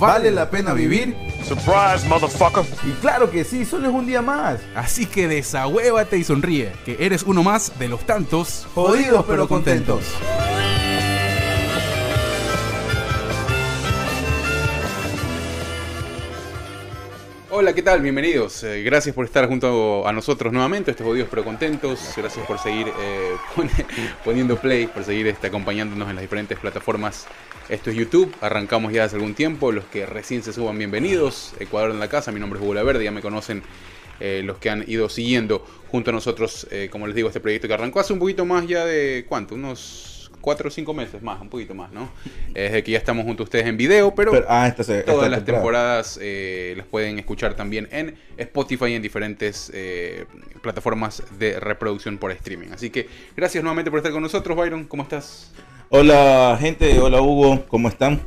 ¿Vale la pena vivir? Surprise, motherfucker. Y claro que sí, solo es un día más. Así que desahuévate y sonríe, que eres uno más de los tantos Jodidos pero contentos. Hola, ¿qué tal? Bienvenidos. Eh, gracias por estar junto a nosotros nuevamente, estos jodidos pero contentos. Gracias por seguir eh, pone- poniendo play, por seguir este, acompañándonos en las diferentes plataformas. Esto es YouTube, arrancamos ya hace algún tiempo. Los que recién se suban, bienvenidos. Ecuador en la casa, mi nombre es Hugo Verde, ya me conocen eh, los que han ido siguiendo junto a nosotros, eh, como les digo, este proyecto que arrancó hace un poquito más ya de, ¿cuánto? Unos 4 o 5 meses más, un poquito más, ¿no? Desde que ya estamos junto a ustedes en video, pero... Pero- ah, esta se- esta Todas las temporada. temporadas eh, las pueden escuchar también en Spotify y en diferentes eh, plataformas de reproducción por streaming. Así que gracias nuevamente por estar con nosotros, Byron. ¿Cómo estás? Hola gente, hola Hugo, ¿cómo están?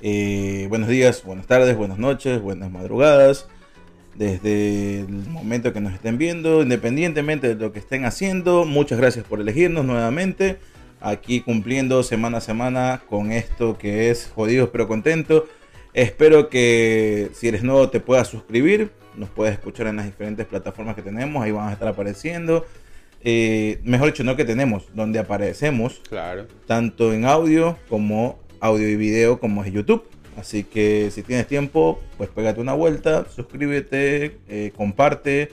Eh, buenos días, buenas tardes, buenas noches, buenas madrugadas. Desde el momento que nos estén viendo, independientemente de lo que estén haciendo, muchas gracias por elegirnos nuevamente. Aquí cumpliendo semana a semana con esto que es jodidos pero contentos. Espero que si eres nuevo te puedas suscribir. Nos puedes escuchar en las diferentes plataformas que tenemos. Ahí van a estar apareciendo. Eh, mejor dicho, no que tenemos, donde aparecemos Claro. tanto en audio como audio y video como es YouTube. Así que si tienes tiempo, pues pégate una vuelta, suscríbete, eh, comparte,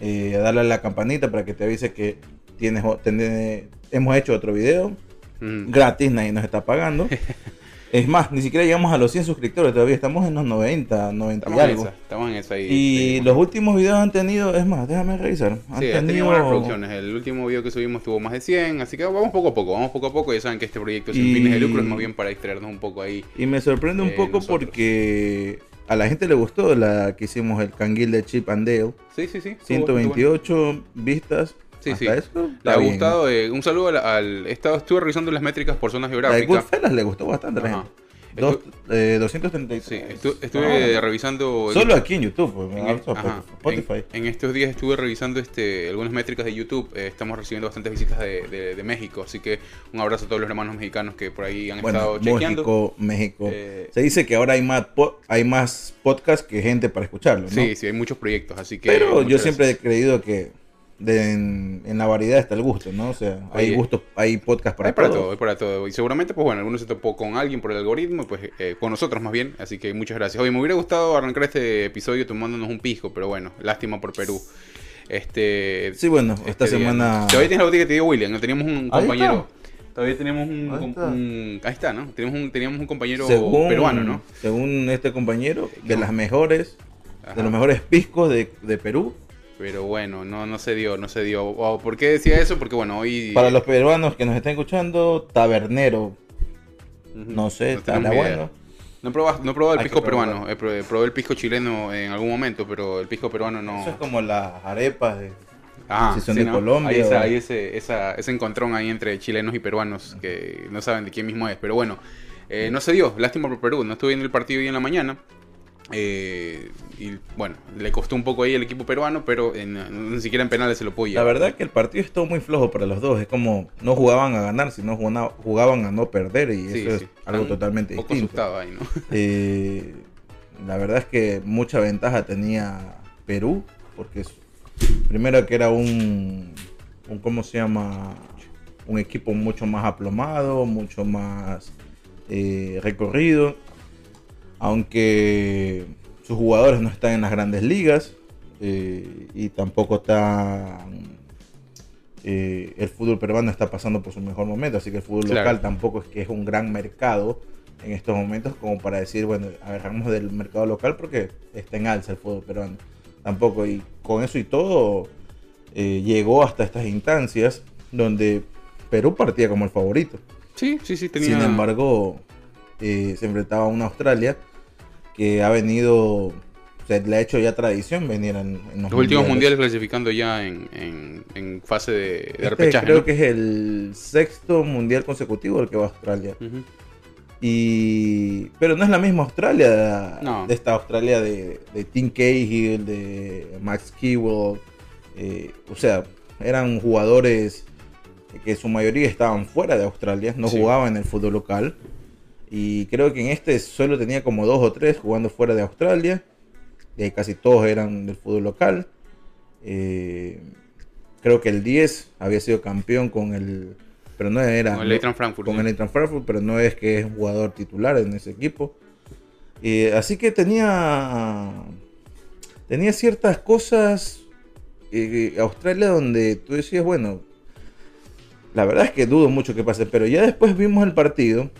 eh, dale a la campanita para que te avise que tienes, ten- hemos hecho otro video Mm. gratis, nadie nos está pagando. es más, ni siquiera llegamos a los 100 suscriptores, todavía estamos en los 90, 90 y Estamos en algo. esa, estamos en esa ahí. Y seguimos. los últimos videos han tenido, es más, déjame revisar. Han Sí, han tenido buenas producciones. El último video que subimos tuvo más de 100, así que vamos poco a poco, vamos poco a poco. Ya saben que este proyecto sin Y- fines de lucro es más bien para distraernos un poco ahí. Y me sorprende un Eh, poco nosotros. porque a la gente le gustó la que hicimos el canguil de Chip and Dale. Sí, sí, sí. estuvo bastante bueno. 128 vistas. Sí, Hasta sí. eso Le ha bien. gustado. eh, un saludo al. al- estado, estuve revisando las métricas por zonas La de geográficas. Goodfellas le gustó bastante a la Ajá. gente. Dos- eh, 233. Sí, estu- estuve Ah, revisando. Solo aquí en YouTube, en, ajá, Spotify. en- estos días estuve revisando este, algunas métricas de YouTube. eh, estamos recibiendo bastantes visitas de, de- de México. Así que un abrazo a todos los hermanos mexicanos que por ahí han Bueno, estado chequeando. México, México. Eh, Se dice que ahora hay más, hay más podcast que gente para escucharlo, ¿no? Sí, sí, hay muchos proyectos. Así que. Pero yo siempre he creído que de- en, en la variedad está el gusto, ¿no? O sea, hay Oye. gustos, hay podcast para, hay para todo. todo, hay para todo. Y seguramente, pues bueno, algunos se topó con alguien por el algoritmo, pues eh, con nosotros más bien. Así que muchas gracias. Oye, me hubiera gustado arrancar este episodio tomándonos un pisco, pero bueno, lástima por Perú. Este. Sí, bueno, esta este día, semana... Todavía tienes la botella que te dio William, ¿no? Teníamos un Ahí compañero. Todavía teníamos un, Ahí está. un- ahí está, ¿no? Teníamos un, teníamos un compañero según, peruano, ¿no? Según este compañero, de No. las mejores, Ajá. de los mejores piscos de, de Perú. Pero bueno, no, no se dio, no se dio. ¿Por qué decía eso? Porque bueno, hoy. Para los peruanos que nos están escuchando, tabernero, no sé, no idea. bueno. No he probado, no he probado el Hay pisco peruano, probé, probé el pisco chileno en algún momento, pero el pisco peruano no. Eso es como las arepas de... Ah, si son de Colombia Hay, esa- o- hay ese, esa- ese encontrón ahí entre chilenos y peruanos que no saben de quién mismo es. Pero bueno, eh, no se dio. Lástima por Perú. No estuve viendo el partido hoy en la mañana. Eh, y bueno, le costó un poco ahí el equipo peruano, pero en- ni siquiera en penales se lo pudo La verdad que el partido estuvo muy flojo para los dos. Es como no jugaban a ganar, sino jugaban a no perder. Y Sí, eso sí. es algo Están totalmente poco distinto. ahí, ¿no? Eh, la verdad es que mucha ventaja tenía Perú, porque es- primero que era un, un, ¿cómo se llama? Un equipo mucho más aplomado, mucho más eh, recorrido, aunque sus jugadores no están en las grandes ligas eh, y tampoco están... eh, el fútbol peruano está pasando por su mejor momento, así que el fútbol Claro. local tampoco es que es un gran mercado en estos momentos como para decir, bueno, agarramos del mercado local porque está en alza el fútbol peruano. Tampoco, y con eso y todo, eh, llegó hasta estas instancias donde Perú partía como el favorito. Sí, sí, sí, tenía. Sin embargo, eh, se enfrentaba a una Australia que ha venido, se le ha hecho ya tradición venir en, en Los últimos mundiales clasificando ya en, en- en fase de, de Este repechaje. creo ¿no? que es el sexto mundial consecutivo el que va a Australia. Y pero no es la misma Australia No. de esta Australia de, de Tim Cahill, de Max Kewell. eh, o sea, eran jugadores que su mayoría estaban fuera de Australia, no Sí. jugaban en el fútbol local. Y creo que en este solo tenía como dos o tres jugando fuera de Australia. Y ahí casi todos eran del fútbol local. Eh, creo que el 10 había sido campeón con el... Pero no era... Con el Eintracht Frankfurt, Con sí. el Eintracht Frankfurt, pero no es que es un jugador titular en ese equipo. Eh, así que tenía... Tenía ciertas cosas... eh, Australia donde tú decías, bueno... La verdad es que dudo mucho que pase, pero ya después vimos el partido.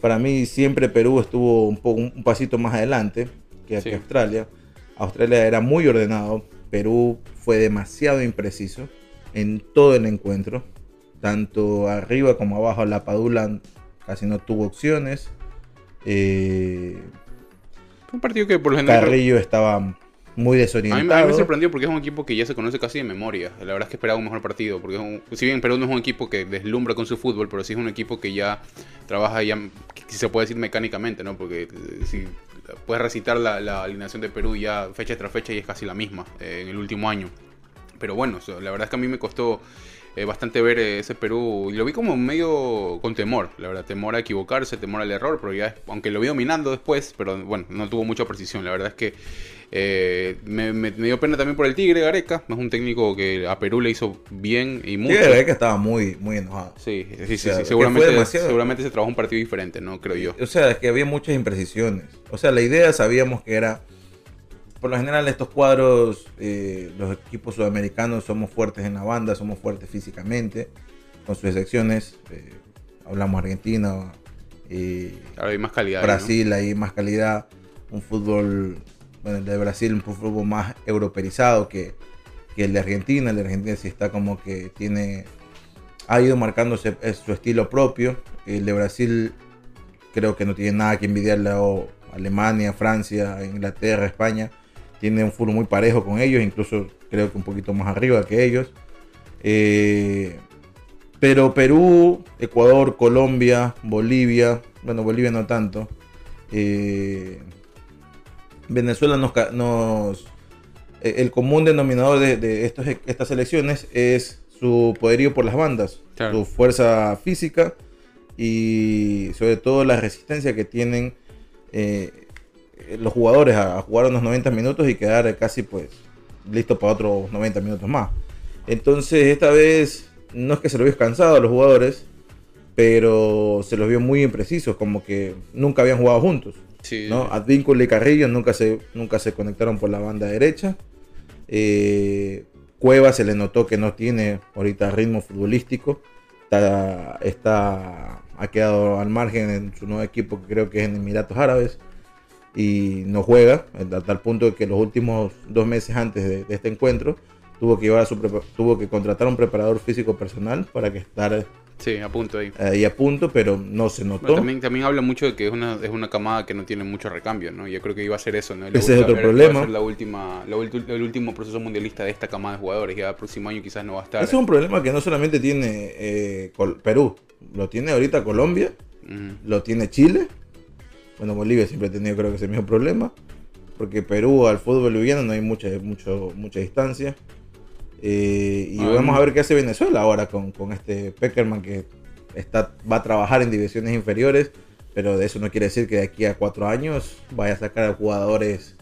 Para mí siempre Perú estuvo un, poco, un pasito más adelante que, Sí. que Australia. Australia era muy ordenado. Perú fue demasiado impreciso en todo el encuentro. Tanto arriba como abajo la Padula casi no tuvo opciones. Eh, un partido que por lo general. Carrillo estaba muy A mí, desorientado. a mí me sorprendió porque es un equipo que ya se conoce casi de memoria. La verdad es que esperaba un mejor partido. Porque si bien Perú no es un equipo que deslumbra con su fútbol, pero sí es un equipo que ya trabaja ya, si se puede decir mecánicamente, ¿no? Porque eh, si puedes recitar la, alineación de Perú ya fecha tras fecha y es casi la misma eh, en el último año. Pero bueno, la verdad es que a mí me costó eh, bastante ver eh, ese Perú y lo vi como medio con temor, la verdad, temor a equivocarse, temor al error, pero ya, aunque lo vi dominando después, pero bueno, no tuvo mucha precisión, la verdad es que eh, me, me- me dio pena también por el Tigre Gareca, es un técnico que a Perú le hizo bien y mucho. Verdad que estaba muy, muy enojado. Sí, sí, sí, O sea, sí, seguramente, seguramente se trabajó un partido diferente, ¿no? Creo yo. O sea, es que había muchas imprecisiones. O sea, la idea sabíamos que era, por lo general estos cuadros, eh, los equipos sudamericanos somos fuertes en la banda, somos fuertes físicamente, con sus excepciones. eh, hablamos Argentina, eh, Ahora hay más calidad. ahí, ¿no? Brasil, hay más calidad, un fútbol, bueno, el de Brasil un fútbol más europeizado que, que el de Argentina. El de Argentina sí está como que tiene, ha ido marcándose eh, su estilo propio. El de Brasil creo que no tiene nada que envidiarle a Alemania, Francia, Inglaterra, España. Tiene un fútbol muy parejo con ellos, incluso creo que un poquito más arriba que ellos. Eh, pero Perú, Ecuador, Colombia, Bolivia, bueno, Bolivia no tanto. eh, Venezuela nos, nos- eh, el común denominador de, de estos, estas elecciones es su poderío por las bandas, Claro. su fuerza física y sobre todo la resistencia que tienen eh, los jugadores a, a jugar unos 90 minutos y quedar casi pues listo para otros 90 minutos más. Entonces esta vez no es que se lo vio cansado a los jugadores, pero se los vio muy imprecisos, como que nunca habían jugado juntos. Sí, ¿no? Advíncula y Carrillo nunca se, nunca se conectaron por la banda derecha. Eh, Cueva se le notó que no tiene ahorita ritmo futbolístico. Está, está- ha quedado al margen en su nuevo equipo, que creo que es en Emiratos Árabes. Y no juega, a tal punto que los últimos dos meses antes de, este encuentro tuvo que, llevar a su tuvo que contratar a un preparador físico personal para que estar sí, a punto ahí. ahí a punto, pero no se notó. También, también habla mucho de que es una, es una camada que no tiene mucho recambio, ¿no? Yo creo que iba a ser eso, ¿no? Ese es otro va a problema. ser la última, la ulti- el último proceso mundialista de esta camada de jugadores. Ya el próximo año quizás no va a estar. Ese es un problema que no solamente tiene eh, Perú, lo tiene ahorita Colombia, Ujú. lo tiene Chile. Bueno, Bolivia siempre ha tenido creo que ese mismo problema, porque Perú al fútbol boliviano no hay mucha, mucho, mucha distancia. Eh, y Ah, vamos a ver qué hace Venezuela ahora con, con este Peckerman que está, va a trabajar en divisiones inferiores, pero de eso no quiere decir que de aquí a cuatro años vaya a sacar a jugadores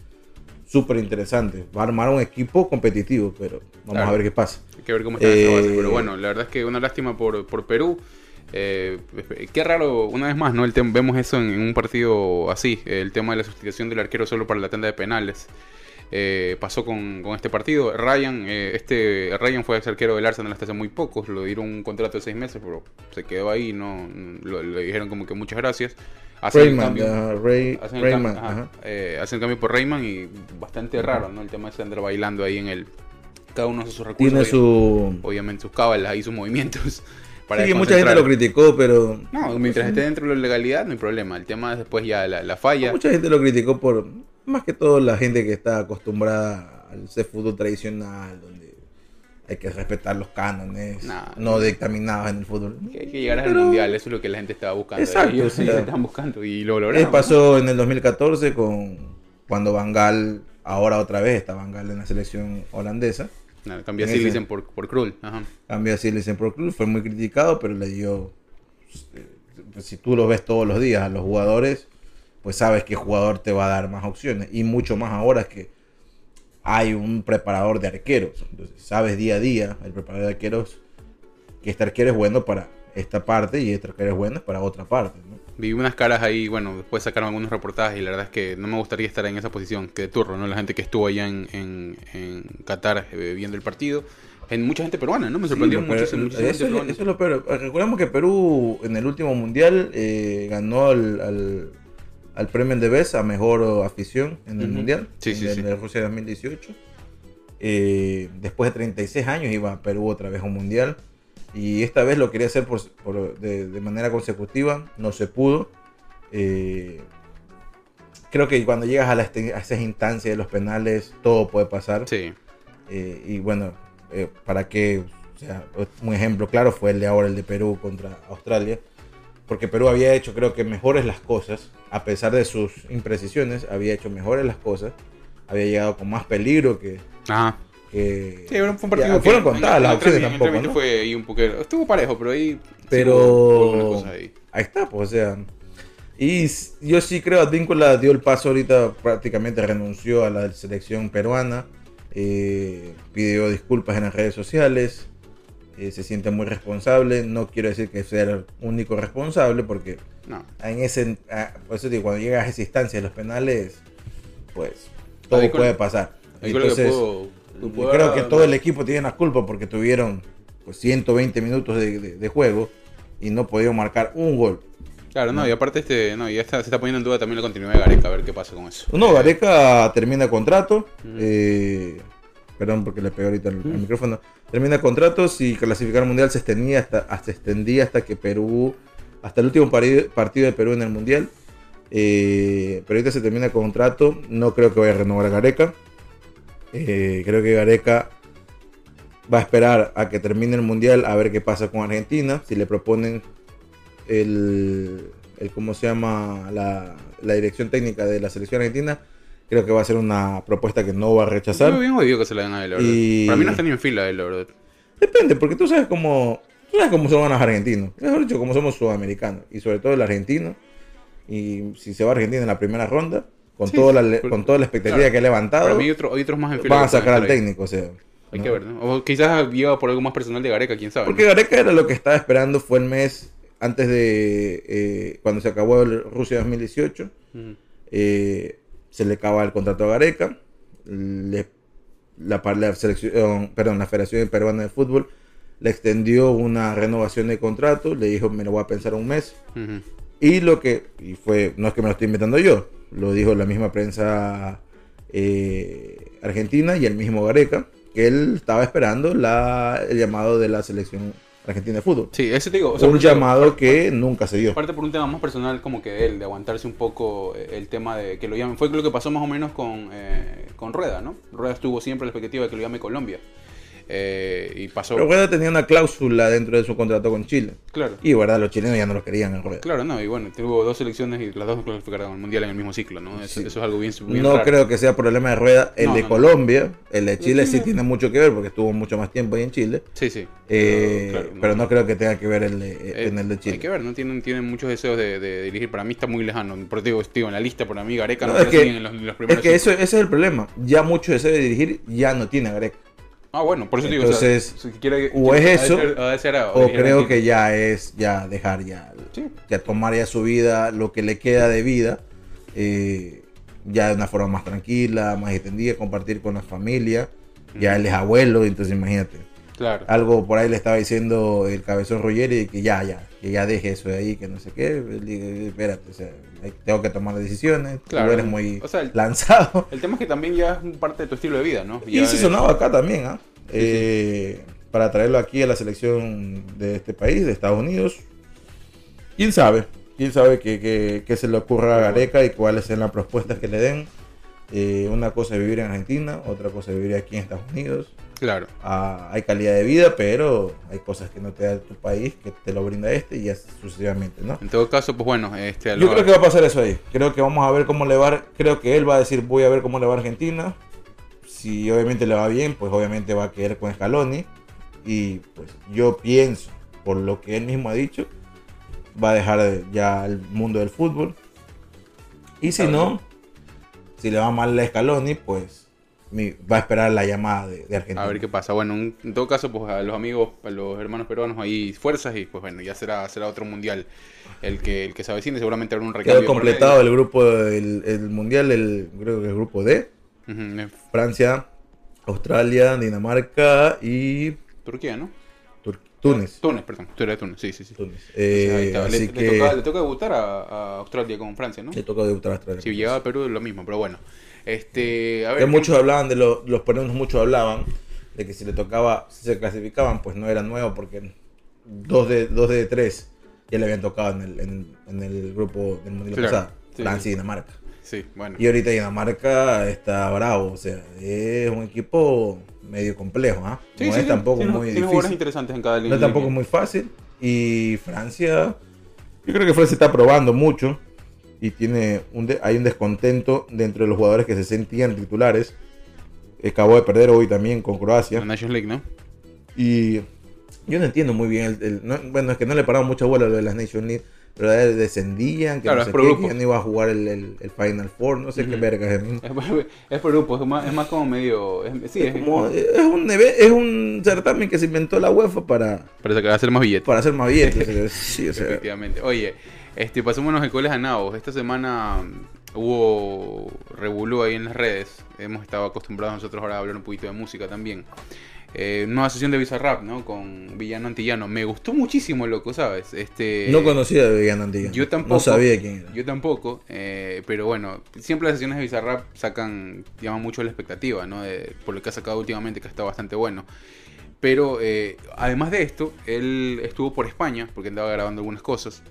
súper interesantes. Va a armar un equipo competitivo, pero vamos Claro. a ver qué pasa. Hay que ver cómo está esa base. Eh, Pero bueno, la verdad es que una lástima por, por Perú. Eh, qué raro, una vez más, ¿no? El vemos eso en, en un partido así, el tema de la sustitución del arquero solo para la tanda de penales. Eh, pasó con, con este partido. Ryan, eh, este Ryan fue ex arquero del Arsenal hasta hace muy poco. Lo dieron un contrato de seis meses, pero se quedó ahí. No, lo- le dijeron como que muchas gracias. Hacen el Rayman, cambio- ajá, Ray- hacen el Rayman, cambio- ajá, eh, hacen cambio por Rayman y bastante raro, ¿no? El tema de andar bailando ahí en el. Cada uno hace sus recursos. Tiene su Obviamente sus cábalas y sus movimientos. Sí, mucha gente lo criticó, pero No, mientras esté dentro de la legalidad no hay problema. El tema es después ya la, la falla. mucha gente lo criticó por más que todo la gente que está acostumbrada al fútbol tradicional, donde hay que respetar los cánones Nah. no dictaminados en el fútbol. Que hay que llegar al Pero- mundial, eso es lo que la gente estaba buscando. Exacto, Ellos sí. lo estaban buscando y lo Eh, lograron. pasó en el 2014 con cuando Van Gaal, ahora otra vez está Van Gaal en la selección holandesa. Cambió en así, ese- dicen por, por Krul. Ajá. Cambia así el Pro Club, fue muy criticado, pero le dio. pues, si tú lo ves todos los días a los jugadores, pues sabes que jugador te va a dar más opciones. Y mucho más ahora que hay un preparador de arqueros. Entonces, sabes día a día, el preparador de arqueros, que este arquero es bueno para esta parte y este arquero es bueno para otra parte. ¿no? Vi unas caras ahí, bueno, después sacaron algunos reportajes y la verdad es que no me gustaría estar en esa posición, que de turro, ¿no? La gente que estuvo allá en, en, en Qatar eh, viendo el partido. En mucha gente peruana, ¿no? Me sorprendió Sí, muchísima eso, es, eso es lo peor. Recordemos que Perú en el último mundial eh, ganó al, al, al premio de Best a mejor afición en el Ujú. mundial. Sí, en sí, el sí. de Rusia 2018. Eh, después de 36 años iba Perú otra vez a un mundial. Y esta vez lo quería hacer por, por- de, de manera consecutiva. No se pudo. Eh, creo que cuando llegas a, la, este- a esas instancias de los penales, todo puede pasar. Sí, Eh, y bueno, eh, para que, o sea, un ejemplo claro fue el de ahora, el de Perú contra Australia, porque Perú había hecho, creo que mejores las cosas, a pesar de sus imprecisiones, había hecho mejores las cosas, había llegado con más peligro que. ajá. que Sí, fue un Ya, partido que fueron contadas las opciones tampoco, ¿no? fue ahí un poco, estuvo parejo, pero ahí Pero- ahí. ahí está, pues, o sea. Y yo sí creo, Advíncula dio el paso ahorita, prácticamente renunció a la selección peruana, eh, pidió disculpas en las redes sociales, eh, se siente muy responsable, no quiero decir que sea el único responsable, porque No. en ese, ah, por eso digo, cuando llegas a esa instancia de los penales, pues todo puede pasar. Entonces, creo que todo el equipo tiene la culpa porque tuvieron pues, 120 minutos de, de- de juego y no pudieron marcar un gol. Claro, no, y aparte este, no, y ya está, se está poniendo en duda también la continuidad de Gareca, a ver qué pasa con eso. No, Gareca termina contrato. Ujú. eh, perdón porque le pegué ahorita el, micrófono. Termina contrato. Si clasificar al mundial se extendía hasta, hasta, extendía hasta que Perú. Hasta el último partido de Perú en el mundial. Eh, pero ahorita se termina el contrato. No creo que vaya a renovar a Gareca. Eh, creo que Gareca va a esperar a que termine el mundial a ver qué pasa con Argentina. Si le proponen el, el ¿cómo se llama? La, la dirección técnica de la selección argentina. Creo que va a ser una propuesta que no va a Yo rechazar. bien jodido que se la den a él, la verdad. Y- Para mí no está ni en fila él, la verdad. Depende, porque tú sabes cómo, tú sabes cómo son los argentinos. Mejor dicho, cómo somos sudamericanos. Y sobre todo el argentino. Y si se va a Argentina en la primera ronda, con, Sí, toda, la, con toda la expectativa claro. que ha levantado, Para mí otro- otros más en fila. van a sacar al técnico. O sea, Hay ¿no? que ver, ¿no? O quizás lleva por algo más personal de Gareca, quién sabe. Porque ¿no? Gareca era lo que estaba esperando, fue el mes antes de eh, cuando se acabó el Rusia 2018. Ujú. eh, se le acaba el contrato a Gareca. le- la, selección, perdón, la Federación Peruana de Fútbol le extendió una renovación de contrato. Le dijo, me lo voy a pensar un mes. Y lo que, y fue, no es que me lo estoy inventando yo, lo dijo la misma prensa eh, argentina y el mismo Gareca, que él estaba esperando la, el llamado de la selección argentina de fútbol. Sí, ese te digo. o sea, un por eso- llamado que nunca se dio. Aparte por un tema más personal como que él, de aguantarse un poco eh, el tema de que lo llamen. Fue lo que pasó más o menos con, eh, con Rueda, ¿no? Rueda estuvo siempre a la expectativa de que lo llame Colombia. Eh, y pasó... Pero Rueda tenía una cláusula dentro de su contrato con Chile. Claro. Y verdad, los chilenos ya no lo querían en Rueda. Claro, no, y bueno, tuvo dos selecciones y las dos clasificaron al mundial en el mismo ciclo, ¿no? Eso, Sí. eso es algo bien, bien No raro. creo que sea problema de Rueda. El No, de no, no. Colombia, el de Chile sí Sí. tiene mucho que ver porque estuvo mucho más tiempo ahí en Chile. Sí, sí. Eh, Claro, pero no creo que tenga que ver el de- Eh, en el de Hay Chile. que ver, ¿no? Tienen, tienen muchos deseos de, de dirigir. Para mí está muy lejano. Por digo, digo, en la lista, para mí Gareca no, es que- en los, en los Es primeros que eso, ese es el problema. Ya mucho deseo de dirigir ya no tiene Gareca. Ah, bueno, por eso digo, Entonces, o sea, si quiere, o quiere- es eso, a- O creo que ya es ya dejar ya, Sí. ya tomar ya su vida, lo que le queda de vida, eh, ya de una forma más tranquila, más extendida, compartir con la familia. Ya él es abuelo, entonces imagínate. Claro. Algo por ahí le estaba diciendo el cabezón Ruggeri que ya, ya, que ya deje eso de ahí, que no sé qué. Él dice, espérate, o sea, tengo que tomar decisiones. Claro. Tú eres muy O sea, el- lanzado. El tema es que también ya es parte de tu estilo de vida, ¿no? Y Ya se es- sonaba acá también, ¿ah? sí. Eh, para traerlo aquí a la selección de este país, de Estados Unidos. ¿Quién sabe? ¿Quién sabe qué, qué- qué se le ocurra a Gareca y cuáles sean las propuestas que le den? Eh, una cosa es vivir en Argentina, otra cosa es vivir aquí en Estados Unidos. Claro. Ah, hay calidad de vida, pero hay cosas que no te da tu país, que te lo brinda este y así sucesivamente, ¿no? En todo caso, pues bueno, este, Yo creo que va a pasar eso ahí. Creo que vamos a ver cómo le va. Creo que él va a decir, voy a ver cómo le va a Argentina. Si obviamente le va bien, pues obviamente va a quedar con Scaloni. Y pues yo pienso, por lo que él mismo ha dicho, va a dejar de- ya el mundo del fútbol. Y si Claro. no, si le va mal a Scaloni, pues mi- va a esperar la llamada de, de Argentina. A ver qué pasa. Bueno, un- en todo caso, pues a los amigos, a los hermanos peruanos ahí fuerzas y pues bueno, ya será, será otro mundial el que, el que se avecine. Seguramente habrá un recambio. Quedó completado el grupo el mundial, el, creo que el grupo D. eh, Francia, Australia, Dinamarca y Turquía, ¿no? Tur- Túnez. Túnez, perdón. Tú eres de Túnez, sí, sí, sí. Túnez. Eh, así le, que le toca, le toca debutar a, a Australia con Francia, ¿no? le toca debutar a Australia. Si llegaba a Perú, lo mismo, pero bueno. Este, a ver. Que ¿qué- muchos hablaban de lo- los peruanos, muchos hablaban de que si le tocaba, si se clasificaban, pues no era nuevo porque dos de, dos de tres ya le habían tocado en el, en, en el grupo del mundial Claro, pasado. sí. Francia y Dinamarca. Sí, bueno. Y ahorita Dinamarca está bravo, o sea, es un equipo medio complejo, ¿ah? Sí, no sí, es tampoco muy jugadores difícil. interesantes en cada No es tampoco muy fácil. Y Francia, yo creo que Francia está probando mucho. Y tiene un de- hay un descontento dentro de los jugadores que se sentían titulares. Acabó de perder hoy también con Croacia. La Nations League, ¿no? Y yo no entiendo muy bien. El, el- no- bueno, es que no le pararon mucha bola a lo de las Nations League. Pero eh, descendían, que, Claro, no es sé por qué, grupo. que ya no iba a jugar el, el- Final Four. No sé qué Ujú. verga es. ¿no? Es, por- es por grupos, es más, es más como medio. es- sí, Es, es, como- es un, es un certamen que se inventó la UEFA para, para hacer más billetes. para hacer más billetes. sí, o sea, Efectivamente. Oye, este, pasémonos de coles a nabos. Esta semana mm, hubo revolú ahí en las redes. Hemos estado acostumbrados nosotros ahora a hablar un poquito de música también. Eh, nueva sesión de Bizarrap, ¿no? Con Villano Antillano. Me gustó muchísimo, loco, ¿sabes? Este, No conocía a Viviana Antillano. Yo tampoco. No sabía quién era. Yo tampoco, eh, pero bueno, siempre las sesiones de Bizarrap sacan, llaman mucho la expectativa, ¿no? De- por lo que ha sacado últimamente, que ha estado bastante bueno. Pero eh, además de esto, él estuvo por España, porque andaba grabando algunas cosas.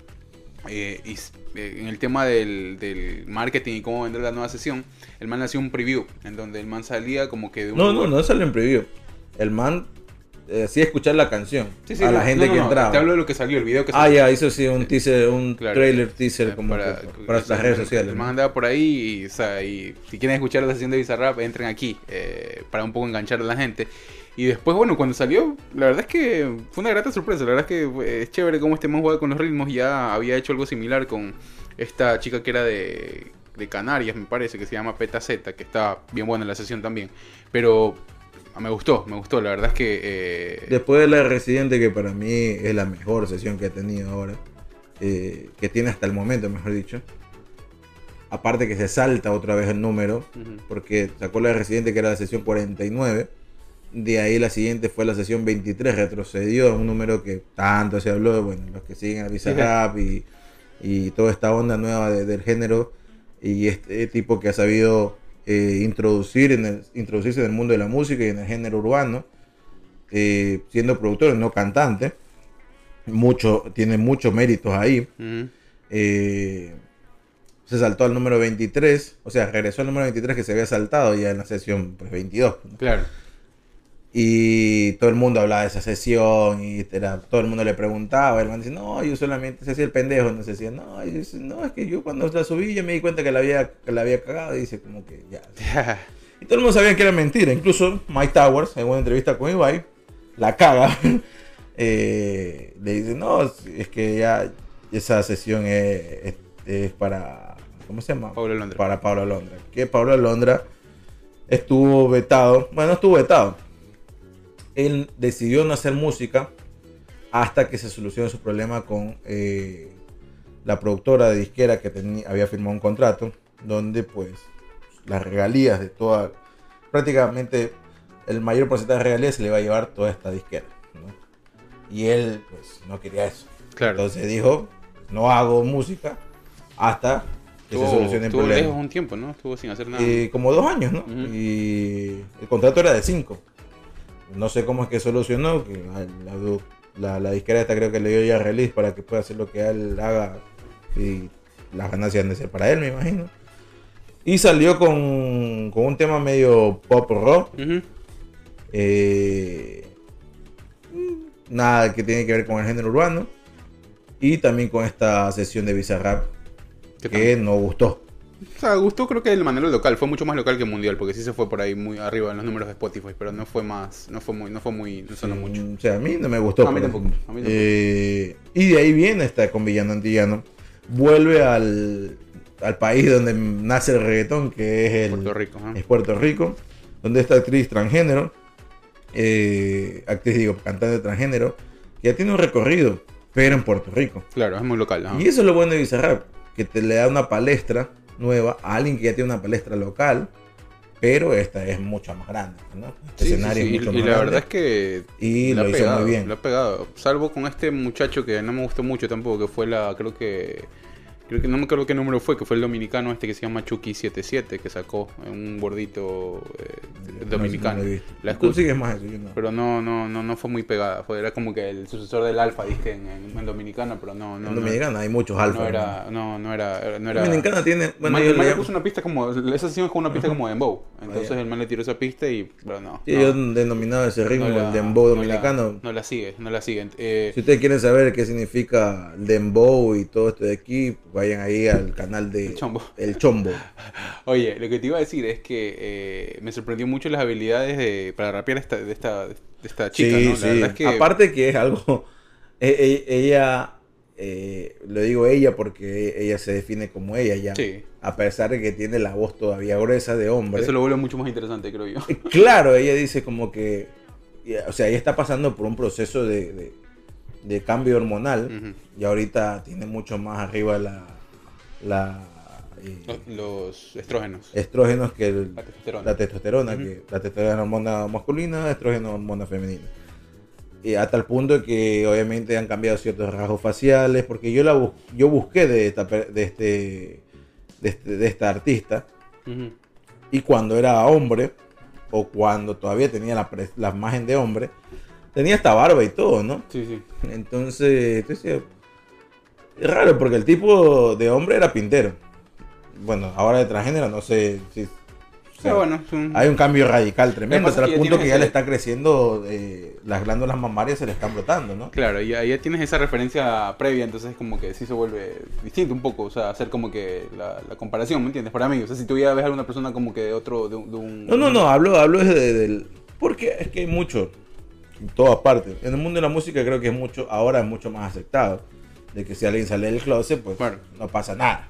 Eh, y eh, en el tema del, del marketing y cómo vender la nueva sesión, el man hacía un preview, en donde el man salía como que de un No, no, lugar- no salió en preview. El man eh, hacía escuchar la canción Sí, sí, a la no, gente no, que no, entraba. Te hablo de lo que salió, el video que Ah, salió. ya, hizo sí un teaser, un Claro. trailer teaser Eh, como para, que- para las redes sociales. El ¿no? man andaba por ahí y, o sea, y si quieren escuchar la sesión de Bizarrap, entren aquí eh, para un poco enganchar a la gente. Y después, bueno, cuando salió, la verdad es que fue una grata sorpresa. La verdad es que eh, es chévere cómo este man juega con los ritmos. Ya había hecho algo similar con esta chica que era de, de Canarias, me parece, que se llama Peta Z, que está bien buena en la sesión también. Pero ah, me gustó, me gustó. La verdad es que... eh, Después de la Residente, que para mí es la mejor sesión que ha tenido ahora, eh, que tiene hasta el momento, mejor dicho. Aparte que se salta otra vez el número, porque sacó la Residente que era la sesión 49. De ahí la siguiente fue la sesión 23, retrocedió a un número que tanto se habló, bueno, los que siguen a Bizarrap y, y toda esta onda nueva de- del género y este tipo que ha sabido eh, introducir en el, introducirse en el mundo de la música y en el género urbano, eh, siendo productor, no cantante, mucho, tiene muchos méritos ahí. Eh, se saltó al número 23, o sea, regresó al número 23 que se había saltado ya en la sesión pues, 22. ¿no? Claro. Y todo el mundo hablaba de esa sesión y era, todo el mundo le preguntaba. El man dice, no, yo solamente se hacía el pendejo. No se decía, no, y dice, no, es que yo cuando la subí ya me di cuenta que la había, que la había cagado. Y dice, como que ya. Y todo el mundo sabía que era mentira. Incluso Mike Towers, en una entrevista con Ibai, la caga. Eh, le dice, no, es que ya esa sesión es, es- es para. ¿Cómo se llama? Pablo Londra. Para Pablo Alondra. Que Pablo Alondra estuvo vetado. Bueno, no estuvo vetado. Él decidió no hacer música hasta que se solucione su problema con eh, la productora de disquera que tenía, había firmado un contrato donde pues las regalías de toda, prácticamente el mayor porcentaje de regalías se le va a llevar toda esta disquera. ¿no? Y él pues no quería eso. Claro. Entonces dijo, no hago música hasta que se solucione el estuvo problema. lejos un tiempo, ¿no? Estuvo sin hacer nada. Eh, como dos años, ¿no? Y el contrato era de cinco. No sé cómo es que solucionó, que la, la, la disquera esta creo que le dio ya release para que pueda hacer lo que él haga y las ganancias han de ser para él, me imagino. Y salió con, con un tema medio pop rock. Eh, nada que tiene que ver con el género urbano. Y también con esta sesión de Bizarrap ¿Qué que no gustó. O sea, gustó creo que de manera local, fue mucho más local que mundial, porque sí se fue por ahí muy arriba en los números de Spotify, pero no fue más, no fue muy, no fue muy, no sonó Sí, mucho. O sea, a mí no me gustó. A mí tampoco, a mí tampoco. Eh, y de ahí viene esta con Villano Antillano. Vuelve al, al país donde nace el reggaetón, que es el, Puerto Rico, es Puerto Rico, donde esta actriz transgénero, eh, actriz digo, cantante transgénero, que ya tiene un recorrido, pero en Puerto Rico. Claro, es muy local. Y eso es lo bueno de Bizarrap, que te le da una palestra nueva a alguien que ya tiene una palestra local, pero esta es mucho más grande, ¿no? Este Sí, escenario sí, es Y, mucho y más la grande. verdad es que Y la lo ha hizo pegado, muy bien. Lo ha pegado. Salvo con este muchacho que no me gustó mucho tampoco, que fue la, creo que, creo que no me acuerdo qué número fue, que fue el dominicano este que se llama Chucky77, que sacó un gordito eh, dominicano. No, no. La Tú sigues más eso, yo no. Pero no, no, no, no fue muy pegada. Fue, era como que el sucesor del Alfa, dije, en, en, en Dominicana, pero no, no. en no- Dominicana hay muchos no, alfa. era, no, no era, no era. Dominicana tiene. Bueno, el man le puso una pista como. Esa sesión es como una pista como de Dembow. Entonces el man le tiró esa pista y. Pero no. sí, no, yo he denominado ese ritmo no la- el dembow no dominicano. No la sigue, no la siguen. Eh, Si ustedes quieren saber qué significa dembow y todo esto de aquí, vayan ahí al canal de El Chombo. El Chombo. Oye, lo que te iba a decir es que eh, me sorprendió mucho las habilidades de, para rapear esta, de, esta, de esta chica, sí, ¿no? Sí. es que. Aparte que es algo. e- e- ella, eh, lo digo ella porque ella se define como ella ya. Sí. A pesar de que tiene la voz todavía gruesa de hombre. Eso lo vuelve mucho más interesante, creo yo. Claro, ella dice como que, o sea, ella está pasando por un proceso de, de- de cambio hormonal y ahorita tiene mucho más arriba la, la eh, Los, los estrógenos. estrógenos que el- La testosterona. la testosterona, Ujú. que la testosterona es hormona masculina, estrógeno es hormona femenina. Y hasta el punto que obviamente han cambiado ciertos rasgos faciales, porque yo la yo busqué de esta de este de, este- de esta artista y cuando era hombre, o cuando todavía tenía la, la imagen de hombre, tenía esta barba y todo, ¿no? Sí, sí. Entonces, entonces, es raro porque el tipo de hombre era pintero. Bueno, ahora de transgénero no sé si... o sea, bueno, un- Hay un cambio radical tremendo, hasta el punto que ya le ese- está creciendo, eh, las glándulas mamarias se le están brotando, ¿no? Claro, ya, ya tienes esa referencia previa, entonces como que sí se vuelve distinto un poco, o sea, hacer como que la, la comparación, ¿me entiendes? Para mí, o sea, si tú ya ves a una persona como que de otro, de, de un... No, no, no, hablo, hablo es de- del... Porque es que hay mucho, en todas partes. En el mundo de la música creo que es mucho, ahora es mucho más aceptado. De que si alguien sale del closet, pues Claro. no pasa nada.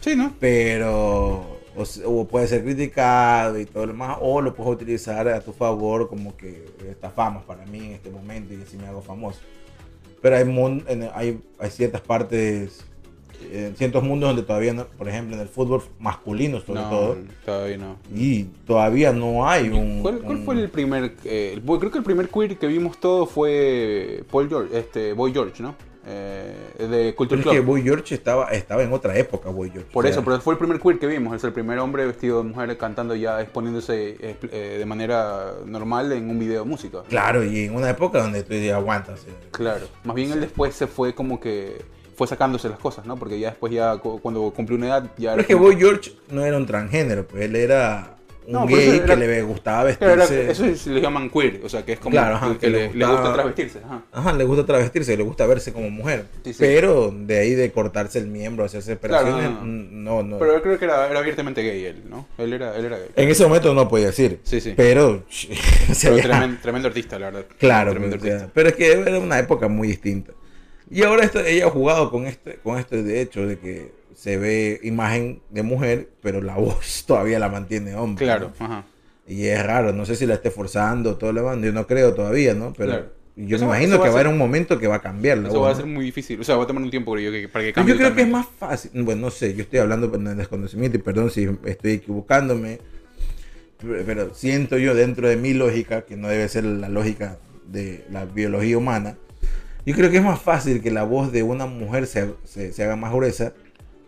Sí, ¿no? Pero o, puede ser criticado y todo lo demás, o lo puedes utilizar a tu favor como que esta fama para mí en este momento y así me hago famoso. Pero hay, en- hay, hay ciertas partes, en ciertos mundos donde todavía, no, por ejemplo, en el fútbol masculino sobre no, todo, todavía no. y todavía no hay un... ¿Cuál, cuál un- fue el primer, eh, creo que el primer queer que vimos todo fue Paul George, este, Boy George, ¿no? Eh, de Culture Pero es que Club. Boy George estaba, estaba en otra época, Boy George. Por o sea, eso, pero fue el primer queer que vimos, es el primer hombre vestido de mujer cantando ya, exponiéndose eh, eh, de manera normal en un video de música. Claro, y en una época donde tú dices, aguanta. o sea, Claro, más bien él después se fue como que fue sacándose las cosas, ¿no? Porque ya después ya cu- cuando cumplió una edad ya Pero es que Boy George no era un transgénero, pues él era un No, pero gay era- que le gustaba Claro, era- vestirse. eso es- le llaman queer, o sea, que es como Claro, ajá, que, que le le, le gustaba- gusta travestirse, ajá. Ajá, le gusta travestirse, le gusta verse como mujer. Sí, sí. Pero de ahí de cortarse el miembro, hacerse Claro, operaciones, no, no, no. Pero yo creo que era, era abiertamente gay él, ¿no? Él era, él era gay. En ese momento no podía decir. Sí, sí. Pero, o sea, Pero tremendo, tremendo artista, la verdad. claro, Tremendo pues, artista. pero es que era una época muy distinta. Y ahora esto- ella ha jugado con este, con este de hecho de que se ve imagen de mujer, pero la voz todavía la mantiene hombre. Claro, ¿no? ajá. Y es raro, no sé si la esté forzando todo lo demás, yo no creo todavía, ¿no? Pero Claro. yo Eso me imagino que va a haber un momento que va a cambiar la Eso voz, va a ¿no? ser muy difícil, o sea, va a tomar un tiempo, creo que, para que cambie yo creo que es más fácil, bueno, no sé, yo estoy hablando en desconocimiento y perdón si estoy equivocándome, pero siento yo dentro de mi lógica, que no debe ser la lógica de la biología humana, yo creo que es más fácil que la voz de una mujer se, se- se haga más gruesa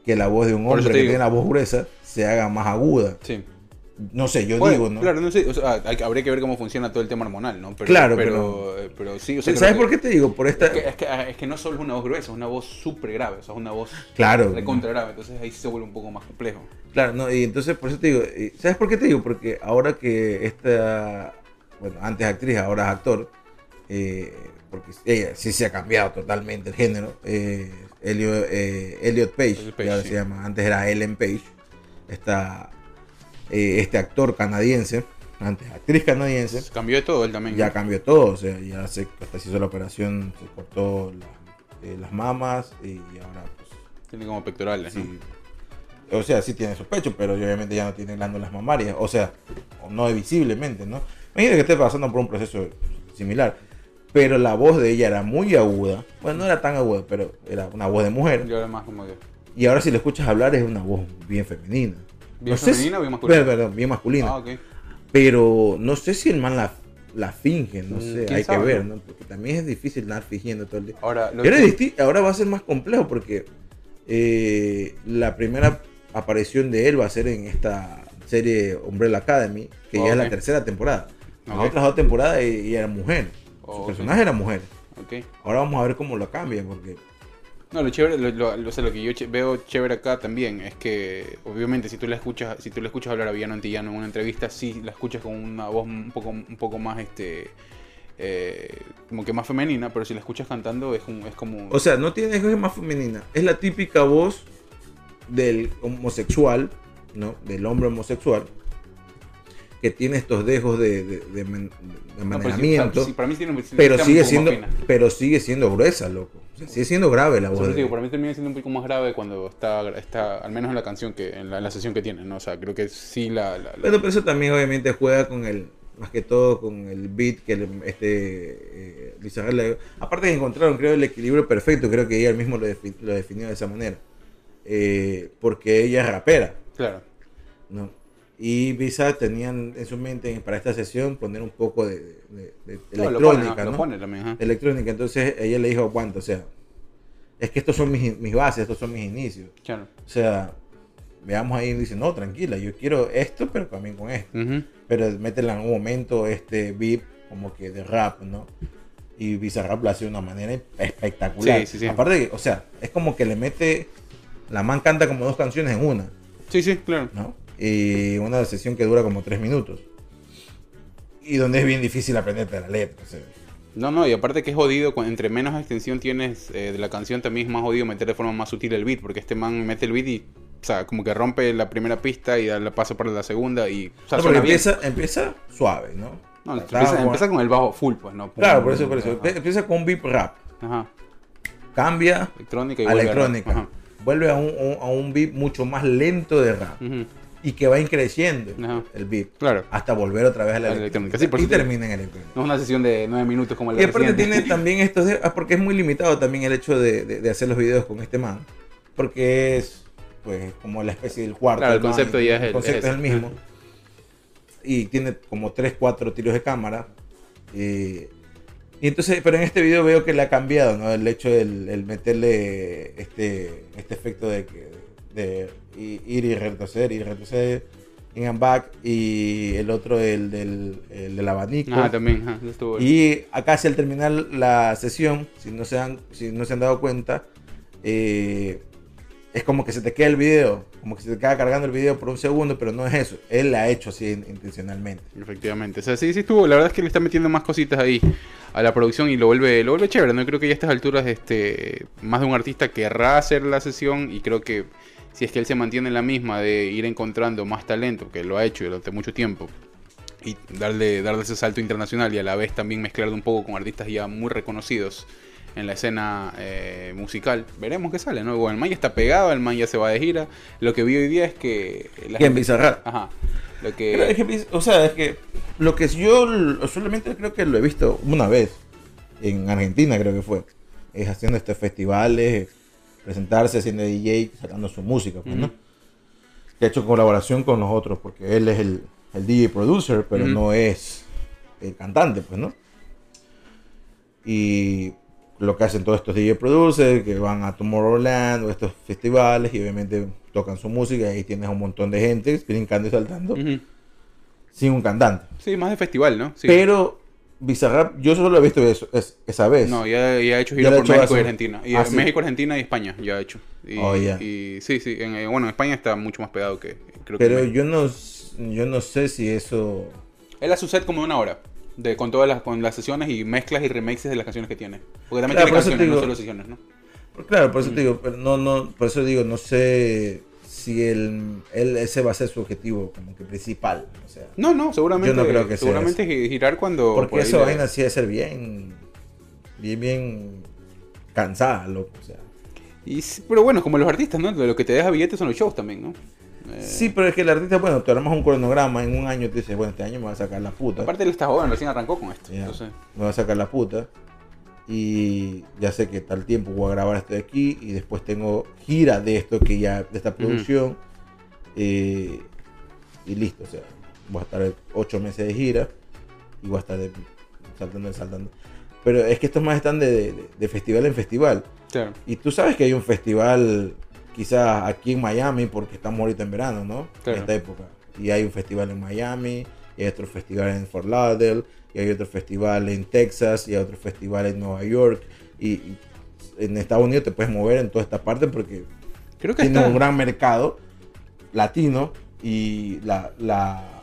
que la voz de un hombre que tiene la voz gruesa se haga más aguda. Sí. No sé, yo digo, ¿no? Claro, no sé, o sea, hay que- habría que ver cómo funciona todo el tema hormonal, ¿no? Pero, Claro, pero, pero sí, o sea, ¿Sabes por qué te digo? Por esta... Es que, es, que, es que no solo es una voz gruesa, es una voz súper grave, o sea, es una voz Claro. recontra grave, entonces ahí se vuelve un poco más complejo. Claro, no, y entonces por eso te digo, ¿sabes por qué te digo? Porque ahora que esta, bueno, antes actriz, ahora es actor, eh, porque ella sí se ha cambiado totalmente el género, eh, Elliot, eh, Elliot Page, Elliot que Page, ahora sí. se llama, antes era Ellen Page, esta, eh, este actor canadiense, antes actriz canadiense, Cambió de todo él también. ya cambió todo, o sea, ya se, hasta se hizo la operación, se cortó la- eh, las mamas y ahora pues Tiene como pectorales, ¿no? Sí. O sea, sí tiene su pecho, pero obviamente ya no tiene glándulas mamarias. O sea, no visiblemente, ¿no? Imagínate que esté pasando por un proceso similar. Pero la voz de ella era muy aguda. Bueno, no era tan aguda, pero era una voz de mujer. Yo además como que... Y ahora si la escuchas hablar es una voz bien femenina. ¿Bien No femenina o bien masculina? Perdón, bien masculina. Ah, ok. Pero no sé si el man la, la finge, no Mm, sé, hay sabe, que ver, ¿no? Porque también es difícil andar fingiendo todo el día. Ahora, lo Y ahora, que- va a ser más complejo porque eh, la primera aparición de él va a ser en esta serie Umbrella Academy, que ya es la tercera temporada. Las otras dos temporadas ella era mujer. Su Ok. personaje era mujer. ok. Ahora vamos a ver cómo lo cambian porque No, lo chévere, lo, lo- o sea, lo que yo veo chévere acá también es que, obviamente, si tú la escuchas, si tú la escuchas hablar a Villano Antillano en una entrevista, sí la escuchas con una voz un poco, un poco más, este, eh, como que más femenina, pero si la escuchas cantando es, un- es como, O sea, no tiene es más femenina. Es la típica voz del homosexual, ¿no? Del hombre homosexual. Que tiene estos dejos de, de, de man- de No, pero sí, manejamiento. o sea, sí, para mí tiene un- pero sigue siendo, pero sigue siendo gruesa, loco. O sea, sigue siendo grave la voz. digo, para mí termina siendo un poco más grave cuando está, está al menos en la canción que, en la, en la sesión que tiene, ¿no? O sea, creo que sí la, la- la- Bueno, pero eso también obviamente juega con el, más que todo con el beat que le- este eh, Bizarrap le- Aparte que encontraron, creo, el equilibrio perfecto, creo que ella mismo lo definió de esa manera. Eh, porque ella es rapera, claro. ¿no? Y Visa tenían en su mente para esta sesión poner un poco de, de- de No, pone, electrónica, ¿no? pone también, ajá. Electrónica, entonces ella le dijo, aguanta, o sea, es que estos son mis, mis bases, estos son mis inicios. Claro. O sea, veamos ahí y dice, no, tranquila, yo quiero esto, pero también con esto pero métela en un momento este beat como que de rap, ¿no? Y Bizarrap lo hace de una manera espectacular. Sí, sí, sí. Aparte, o sea, es como que le mete, la man canta como dos canciones en una, Sí, sí, claro. ¿no? Y una sesión que dura como tres minutos. Y donde es bien difícil aprenderte la letra. o sea. No, no, y aparte que es jodido, entre menos extensión tienes eh, de la canción, también es más jodido meter de forma más sutil el beat, porque este man mete el beat y, o sea, como que rompe la primera pista y da la paso para la segunda y, o sea, No, porque suena bien. empieza, suave, ¿no? No, empieza, con el bajo full, pues, ¿no? Claro, por eso, por eso. Ajá. Empieza con un beat rap, Ajá. cambia Electrónica y a vuelve a- electrónica, Ajá. vuelve a un, a un beat mucho más lento de rap. Ujú. Y que va increciendo Ajá. el beat Claro. hasta volver otra vez a la A la electrónica. Sí, y termina en electrónica. No es una sesión de nueve minutos como la Y aparte reciente. tiene también estos de- ah, porque es muy limitado también el hecho de, de- de hacer los videos con este man, porque es pues como la especie del cuarto. Claro, el man, concepto ya es el el- concepto es es el mismo. Y tiene como 3, 4 tiros de cámara. y entonces, pero en este video veo que le ha cambiado, ¿no? El hecho del el meterle este, este efecto de, que- de ir y retroceder y retroceder, in and back, y el otro el del, el del abanico. Ajá, también. Eso estuvo bueno. Y acá, si al terminar la sesión, si no se han, si no se han dado cuenta, eh, es como que se te queda el video, como que se te queda cargando el video por un segundo, pero no es eso. Él la ha hecho así in- intencionalmente. Efectivamente. O sea, sí, sí estuvo. La verdad es que le está metiendo más cositas ahí a la producción y lo vuelve, lo vuelve chévere. No creo que ya a estas alturas, este, más de un artista querrá hacer la sesión y creo que si es que él se mantiene en la misma de ir encontrando más talento, que lo ha hecho durante mucho tiempo, y darle, darle ese salto internacional y a la vez también mezclarlo un poco con artistas ya muy reconocidos en la escena eh, musical, veremos qué sale, ¿no? Bueno, el man ya está pegado, el man ya se va de gira. Lo que vi hoy día es que... la ¿Quién gente-? Ajá. Lo Pero es que... que, o sea, es que lo que yo solamente creo que lo he visto una vez en Argentina, creo que fue, es haciendo estos festivales, presentarse, haciendo DJ, sacando su música, pues, ¿no? Que ha hecho colaboración con los otros, porque él es el, el DJ producer, pero no es el cantante, pues, ¿no? Y lo que hacen todos estos DJ producers, que van a Tomorrowland o estos festivales y obviamente tocan su música y ahí tienes un montón de gente brincando y saltando sin un cantante. Sí, más de festival, ¿no? Sí. Pero Bizarrap, yo solo he visto eso, es- esa vez. No, ya, ya ha hecho gira por hecho México y Argentina. Y Ah, sí. México, Argentina y España ya ha hecho. Y, Oh, ya. y sí, sí. en, eh, bueno, en España está mucho más pegado que creo que Pero México. yo no, yo no sé si eso... Él hace su set como de una hora. De, con todas las, con las sesiones y mezclas y remixes de las canciones que tiene. Porque también Claro, tiene por canciones, te no digo- solo sesiones, ¿no? Claro, por eso te digo, pero no, no, por eso digo, no sé si él, él ese va a ser su objetivo como que principal. O sea, No, no, seguramente. Yo no creo que sea seguramente gi- girar cuando. porque por esa le- vaina sí debe ser bien, bien, bien cansada, loco. O sea. Y pero bueno, como los artistas, ¿no? Lo que te deja billetes son los shows también, ¿no? Eh, Sí, pero es que el artista, bueno, tú armas un cronograma en un año, te dices, bueno, este año me va a sacar la puta. Aparte él está joven, recién arrancó con esto. Entonces, me va a sacar la puta. Y ya sé que tal tiempo voy a grabar esto de aquí. Y después tengo gira de esto que ya, de esta producción. eh, y listo, o sea, voy a estar ocho meses de gira. Y voy a estar de- saltando y saltando. Pero es que estos más están de, de- de festival en festival. claro. Y tú sabes que hay un festival quizás aquí en Miami, porque estamos ahorita en verano, ¿no? Claro. En esta época. Y hay un festival en Miami, y hay otro festival en Fort Lauderdale, y hay otro festival en Texas, y hay otro festival en Nueva York. Y, y en Estados Unidos te puedes mover en toda esta parte porque Creo que tiene está. un gran mercado latino y la, la,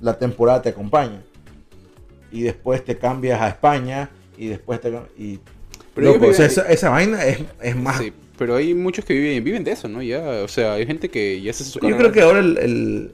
la temporada te acompaña. Y después te cambias a España y después te... Y, Pero loco, ellos o sea, viven- esa, esa vaina es, es más... Sí, pero hay muchos que viven, viven de eso, ¿no? Ya, o sea, hay gente que ya se Yo creo que ahora el, el-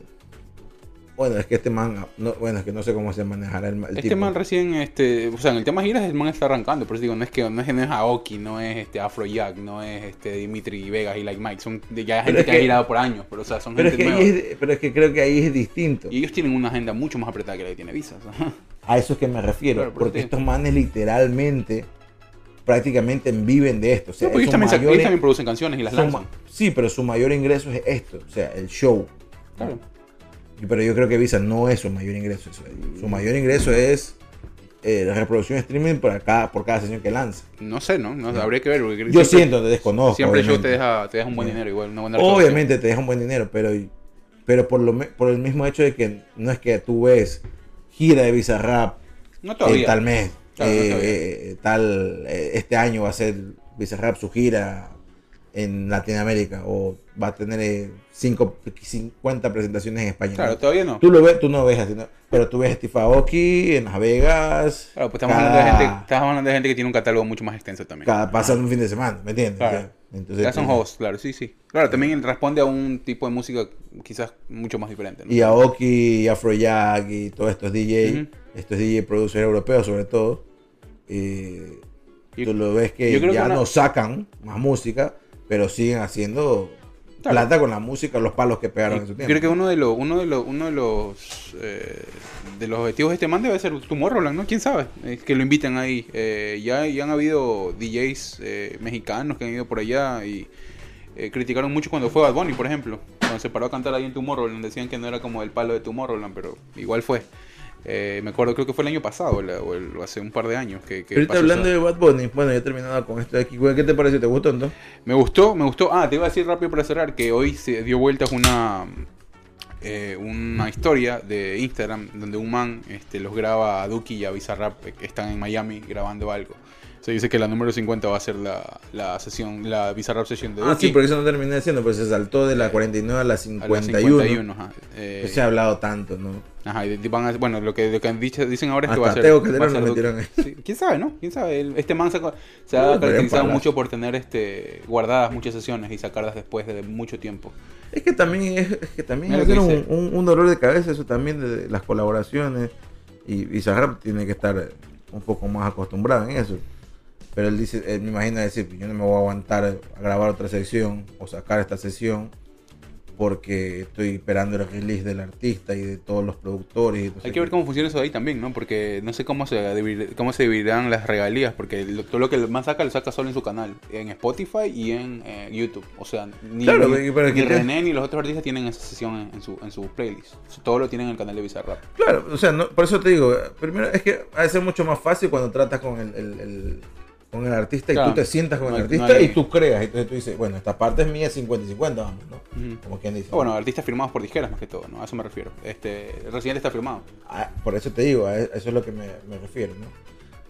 Bueno, es que este man... No, bueno, es que no sé cómo se manejará el, el Este tipo. man recién, este, o sea, en el tema giras el man está arrancando, por eso digo, no es que no es, no es Aoki, no es este Afrojack, no es este Dimitri Vegas y Like Mike, son ya gente es que, que- ha girado por años, pero o sea, son pero, es gente que nueva. es, pero es que creo que ahí es distinto. Y ellos tienen una agenda mucho más apretada que la que tiene Visa. o sea. A eso es que me refiero. Claro, por porque estos manes literalmente... Prácticamente viven de esto. O sea, No, ellos también, ellos producen canciones y las lanzan. Sí, pero su mayor ingreso es esto. O sea, el show. Claro. Pero yo creo que Visa no es su mayor ingreso. Su, mayor ingreso es eh, la reproducción streaming por cada, por cada sesión que lanza. No sé, ¿no? no habría que ver. porque Yo siempre- siento, te desconozco. Siempre obviamente. te deja, te deja un buen dinero, igual, una buena. Obviamente te deja un buen dinero, pero, pero por, lo, por el mismo hecho de que no es que tú ves gira de Visa Rap No en todavía. tal mes, Claro, eh, eh, tal, eh, este año va a ser Visa Rap su gira en Latinoamérica o va a tener eh, cinco, 50 presentaciones en España. Claro, ¿no? todavía no. Tú lo ves, tú no ves así, ¿no? pero tú ves Steve Aoki en Las Vegas. Claro, pues estamos cada- hablando, de gente, estamos hablando de gente que tiene un catálogo mucho más extenso también. cada- pasan un fin de semana, ¿me entiendes? Claro. Ya, Entonces, Ya son tú- hosts, claro, sí, sí. Claro, también responde a un tipo de música quizás mucho más diferente. ¿no? Y Aoki, y Afrojack y todos estos DJ, Ujú. estos DJ producers europeos sobre todo, eh, Yo- tú lo ves que ya que una- no sacan más música, pero siguen haciendo plata con la música, los palos que pegaron Y en su tiempo. Creo que uno de los uno de los uno de los eh, de los objetivos de este man debe ser Tomorrowland, ¿no? ¿Quién sabe? Es que lo inviten ahí. Eh, ya, ya han habido DJs eh, mexicanos que han ido por allá y eh, criticaron mucho cuando fue Bad Bunny, por ejemplo. Cuando se paró a cantar ahí en Tomorrowland, decían que no era como el palo de Tomorrowland, pero igual fue. Eh, me acuerdo, creo que fue el año pasado la- o, el- hace un par de años que, que Ahorita hablando esa- de Bad Bunny, bueno, ya he terminado con esto de aquí. ¿Qué te parece? ¿Te gustó entonces? Me gustó, me gustó. Ah, te iba a decir rápido para cerrar que hoy se dio vueltas una eh, una historia de Instagram donde un man este, los graba a Duki y a Bizarrap eh, que están en Miami grabando algo. Se dice que la número 50 va a ser la, la sesión, la Bizarrap session de Ah, Duki. sí, porque eso no terminé diciendo, pero se saltó de la Eh, 49 a la a la 51. 51, ajá. Eh, Se ha hablado tanto, ¿no? ajá, y van a- bueno, lo que, lo que han dicho, dicen ahora es que Hasta va a ser. Teo Calderón lo metieron ahí. Sí, ¿Quién sabe, no? ¿Quién sabe? El- Este man se, ha- se No, ha caracterizado mucho por tener este guardadas muchas sesiones y sacarlas después de mucho tiempo. Es que también es, es que también es que un, un- un dolor de cabeza eso también de las colaboraciones y, y Zagreb tiene que estar un poco más acostumbrado en eso. Pero él dice, él me imagina decir, "Pues yo no me voy a aguantar a grabar otra sección o sacar esta sesión porque estoy esperando el release del artista y de todos los productores. y no Hay que ver qué". cómo funciona eso ahí también, ¿no? Porque no sé cómo se, divide- cómo se dividirán las regalías, porque lo- todo lo que man saca lo saca solo en su canal, en Spotify y en eh, YouTube. O sea, ni, Claro, ni- pero es ni que- René ni los otros artistas tienen esa sesión en, en su, en su playlist. Todo lo tienen en el canal de Bizarrap. Claro, o sea, no- por eso te digo, primero es que ha de ser mucho más fácil cuando tratas con el, el- el- con el artista y tú te sientas con No el artista no hay- y tú creas. Entonces tú dices, bueno, esta parte es mía 50 y 50, vamos, ¿no? Como quien dice. Bueno, artistas firmados por disqueras más que todo, ¿no? A eso me refiero. Este, Residente está firmado. Ah, por eso te digo, a eso es lo que me, me refiero, ¿no?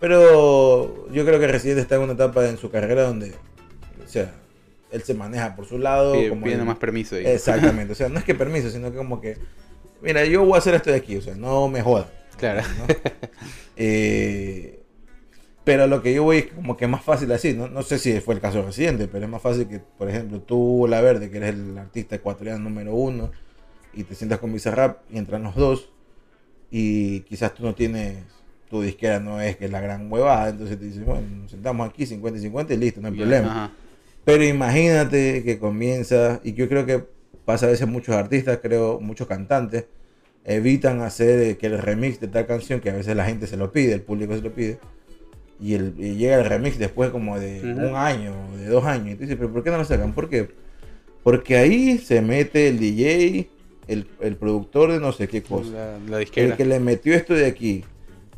Pero yo creo que Residente está en una etapa en su carrera donde, o sea, él se maneja por su lado. Pide- como pidiendo él- más permiso. ahí. Exactamente, o sea, no es que permiso, sino que como que, mira, yo voy a hacer esto de aquí, o sea, no me jodas. Claro. ¿no? Eh, pero lo que yo voy es como que es más fácil así, ¿no? No sé si fue el caso reciente, pero es más fácil que, por ejemplo, tú, La Verde, que eres el artista ecuatoriano número uno, y te sientas con Bizarrap y entran los dos, y quizás tú no tienes, tu disquera no es que es la gran huevada, entonces te dices, bueno, nos sentamos aquí 50 y 50 y listo, no hay problema. ajá. Pero imagínate que comienza, y yo creo que pasa a veces muchos artistas, creo muchos cantantes, evitan hacer eh, que el remix de tal canción, que a veces la gente se lo pide, el público se lo pide, y, el, y llega el remix después como de un año, de dos años, y tú dices, pero ¿por qué no lo sacan? ¿Por qué? Porque ahí se mete el DJ, el, el productor de no sé qué cosa, La, la el que le metió esto de aquí,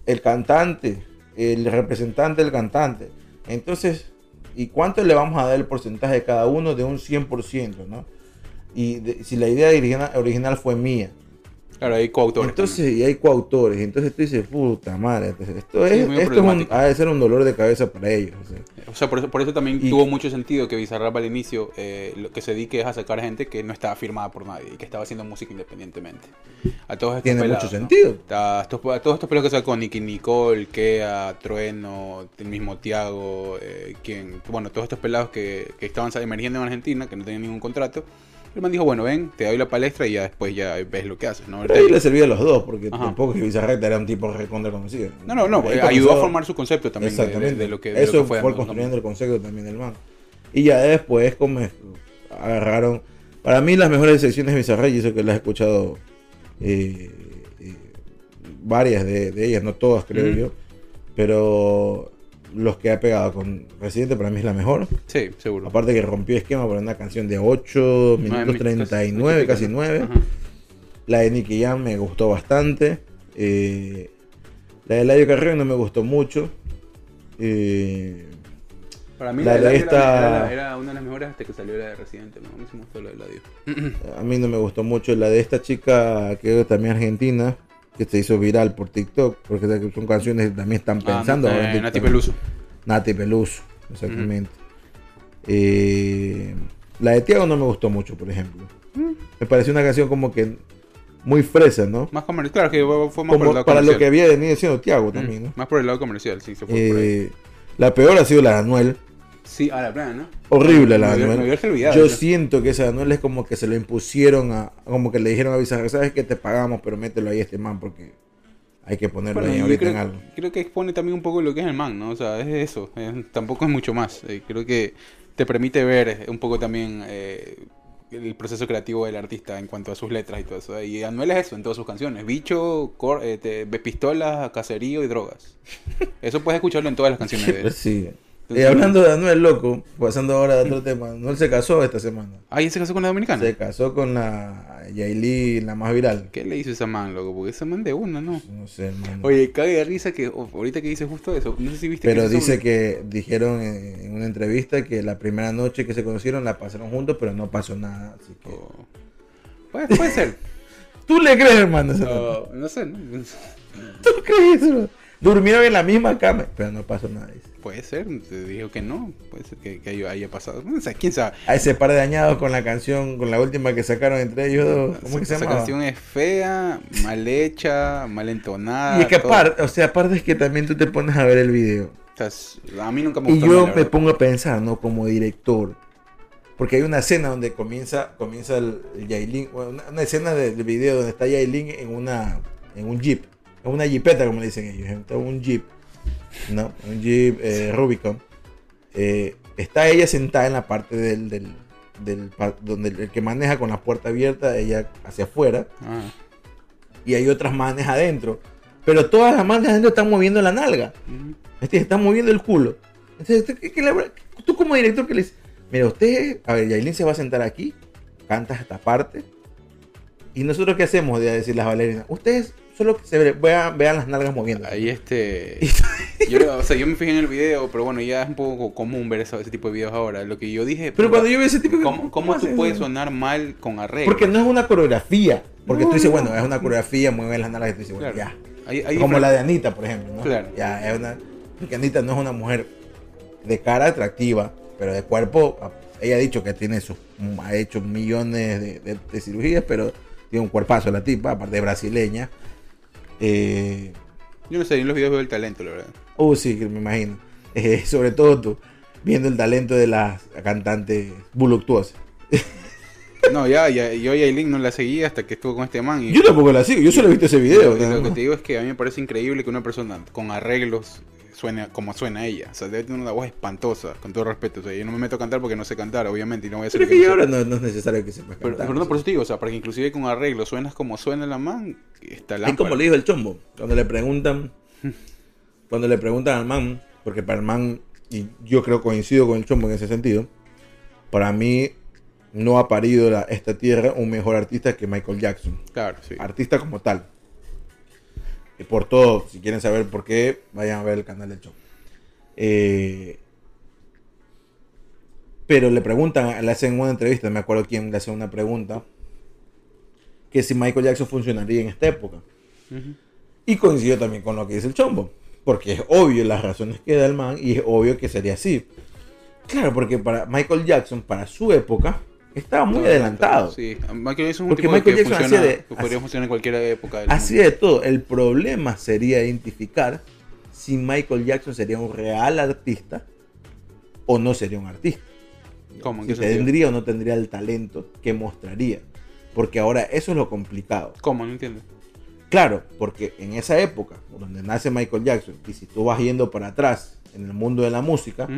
el cantante, el representante del cantante. Entonces, ¿y cuánto le vamos a dar el porcentaje de cada uno de un 100%, ¿no? Y de- si la idea original, original fue mía. Claro, hay coautores. Entonces, y hay coautores. Entonces tú dices, puta madre. esto Sí, es, esto es un, ha de ser un dolor de cabeza para ellos. o sea. también. O sea, por eso, por eso también Y- tuvo mucho sentido que Bizarrap al inicio eh, lo que se dedique es a sacar gente que no estaba firmada por nadie y que estaba haciendo música independientemente. A todos estos Tiene pelados, mucho ¿no? sentido. A, estos- a todos estos pelos que sacó Nicky Nicole, Kea, Trueno, el mismo Tiago, eh, quien, bueno, todos estos pelados que, que estaban emergiendo en Argentina, que no tenían ningún contrato. El man dijo, bueno, ven, te doy la palestra y ya después ya ves lo que haces, ¿no? Pero ahí le servía a los dos, porque Ajá. tampoco es que Bizarrap era un tipo recontra conocido. No, no, no, eh, ayudó a formar su concepto también de- de, Exactamente. de lo que, de Eso lo que fue, fue. construyendo el concepto también del man. Y ya después como agarraron... Para mí las mejores secciones de Bizarrap, y eso que las he escuchado eh, eh, varias de, ellas, no todas creo yo, pero los que ha pegado con Residente para mí es la mejor. Sí, seguro. Aparte que rompió esquema por una canción de 8 Nueve minutos min- 39, casi ¿no? 9. Ajá. La de Nicky Jam me gustó bastante. Eh, la de Layo Carrión no me gustó mucho. Eh, Para mí La de esta- era, era una de las mejores hasta que salió la de Residente. ¿no? A mí sí me gustó la de Ladio. a mí no me gustó mucho la de esta chica que es también argentina, que se hizo viral por TikTok, porque son canciones que también están pensando Ah, eh, TikTok. Nati Peluso. Nati Peluso, exactamente. Eh, la de Tiago no me gustó mucho, por ejemplo. Mm. Me pareció una canción como que muy fresa, ¿no? Más comercial. Claro que fue más por el lado para lo que había venido siendo Tiago Mm, también, ¿no? Más por el lado comercial, sí, se fue por ahí. Eh, la peor ha sido la de Anuel. Sí, a la plena, ¿no? Horrible la Me olvidado, Yo ¿no? siento que esa de Anuel es como que se lo impusieron a, como que le dijeron a Bizarra, sabes que te pagamos, pero mételo ahí a este man porque hay que ponerlo Bueno, ahí ahorita creo, en algo. creo que expone también un poco lo que es el man, ¿no? O sea, es eso. eh, tampoco es mucho más. eh, creo que te permite ver un poco también eh, el proceso creativo del artista en cuanto a sus letras y todo eso. Y Anuel es eso en todas sus canciones. Bicho, cor- eh, te- pistolas, cacerío y drogas. Eso puedes escucharlo en todas las canciones de él. Sí. Entonces, Eh, hablando de Anuel loco, pasando ahora a otro tema, Anuel se casó esta semana. Ah, ¿y se casó con la dominicana? Se casó con la Yailin, la más viral. ¿Qué le hizo esa man, loco? Porque esa man de una, ¿no? No sé, hermano. Oye, cague de risa que oh, ahorita que dice justo eso. No sé si viste Pero que dice sobre- que dijeron en una entrevista que la primera noche que se conocieron la pasaron juntos, pero no pasó nada. Así que... Oh. Puede, puede ser. ¿Tú le crees, hermano? Oh, no sé, ¿no? ¿Tú crees eso? Durmieron en la misma cama, pero no pasó nada. dice. Puede ser, te dijo que no, puede ser que, que haya, pasado. No sé, quién sabe. A ese par de dañados con la canción, con la última que sacaron entre ellos dos. ¿Cómo que se Esa llama? canción es fea, mal hecha, mal entonada. Y es que aparte, o sea, aparte es que también tú te pones a ver el video. O sea, a mí nunca me Y gustó. yo nada, la me pongo a pensar, ¿no? Como director. Porque hay una escena donde comienza, comienza el, el Yailin, una, una escena de- del video donde está Yailin en una, en un jeep, en una jeepeta como le dicen ellos, en un jeep, ¿no? Un jeep eh, Rubicon. Eh, está ella sentada en la parte del, del, del donde el, el que maneja con la puerta abierta, ella hacia afuera, Ah, y hay otras manes adentro. Pero todas las manes adentro están moviendo la nalga. ujú. Este, están moviendo el culo. Entonces, ¿tú, qué- qué le- tú como director que le dices, mira, usted, a ver, Yailin se va a sentar aquí, cantas esta parte, y nosotros qué hacemos de decir las bailarinas, ustedes solo que se ve- vean, vean las nalgas moviendo. Ahí este. Yo, o sea, yo me fijé en el video, pero bueno, ya es un poco común ver ese, ese tipo de videos ahora. Lo que yo dije, Pero cuando yo veo ese tipo de... ¿cómo, cómo tú puedes eso? sonar mal con arreglos? Porque no es una coreografía. Porque No, tú dices, no. bueno, es una coreografía, mueve las nalgas y tú dices, bueno, Claro. ya. Como la de Anita, por ejemplo, ¿no? Claro. Ya, es una... Porque Anita no es una mujer de cara atractiva, pero de cuerpo... Ella ha dicho que tiene sus... Ha hecho millones de, de- de cirugías, pero tiene un cuerpazo la tipa, aparte de brasileña. Eh, Yo no sé, en los videos veo el talento, la verdad. Uh, sí, que me imagino. Eh, sobre todo tú, viendo el talento de las cantantes voluptuosas. No, ya, ya yo a Yailin no la seguí hasta que estuvo con este man. Y Yo tampoco la sigo, yo solo he visto ese video. lo, y nada lo que te digo es que a mí me parece increíble que una persona con arreglos suene como suena ella. O sea, debe tener una voz espantosa, con todo respeto. O sea, yo no me meto a cantar porque no sé cantar, obviamente, y no voy a hacer Pero es que ya sé. ahora no, no es necesario que sepas Pero, cantar. pero no, por eso te digo, o sea, para que inclusive con arreglos suenas como suena la man, está Es lámpara. como le dijo el chombo, cuando le preguntan, cuando le preguntan al man, porque para el man, y yo creo coincido con el chombo en ese sentido, para mí no ha parido la- esta tierra un mejor artista que Michael Jackson. Claro, sí. Artista como tal. Por todo, si quieren saber por qué, vayan a ver el canal del chombo. Eh, pero le preguntan, le hacen una entrevista, me acuerdo quién le hace una pregunta, que si Michael Jackson funcionaría en esta época. Y coincido también con lo que dice el chombo. Porque es obvio las razones que da el man y es obvio que sería así. Claro, porque para Michael Jackson, para su época, estaba muy No, adelantado. Sí, Michael Jackson es un Porque tipo de Michael que Jackson funciona, de- que podría así- funcionar en cualquier época del Así mundo. de todo. El problema sería identificar si Michael Jackson sería un real artista o no sería un artista. ¿Cómo? ¿En Si qué sentido? tendría o no tendría el talento que mostraría. Porque ahora eso es lo complicado. ¿Cómo? No entiendo. Claro, porque en esa época, donde nace Michael Jackson, y si tú vas yendo para atrás en el mundo de la música,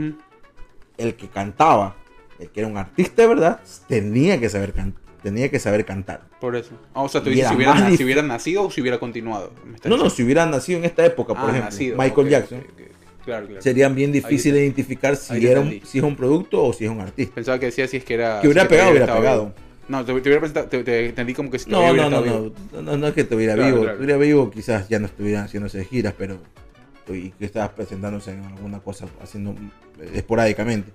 el que cantaba, el que era un artista de verdad, tenía que saber, can- tenía que saber cantar. Por eso. Ah, o sea, tú dices si hubiera, na- si hubiera nacido o si hubiera continuado. No, no, si hubiera nacido en esta época, por Ah, ejemplo, nacido, Michael ok, Jackson, ok, ok, ok. Claro, claro. sería bien difícil Ahí- identificar si, era un, si es un producto o si es un artista. Pensaba que decía si es que era. Que hubiera si pegado, hubiera pegado. vivo. No, te, te hubiera presentado, te, te entendí como que si No, no, no, no, no, no es que estuviera Claro, vivo, estuviera vivo quizás ya no estuviera haciéndose giras, pero y que estabas presentándose en alguna cosa haciendo eh, esporádicamente.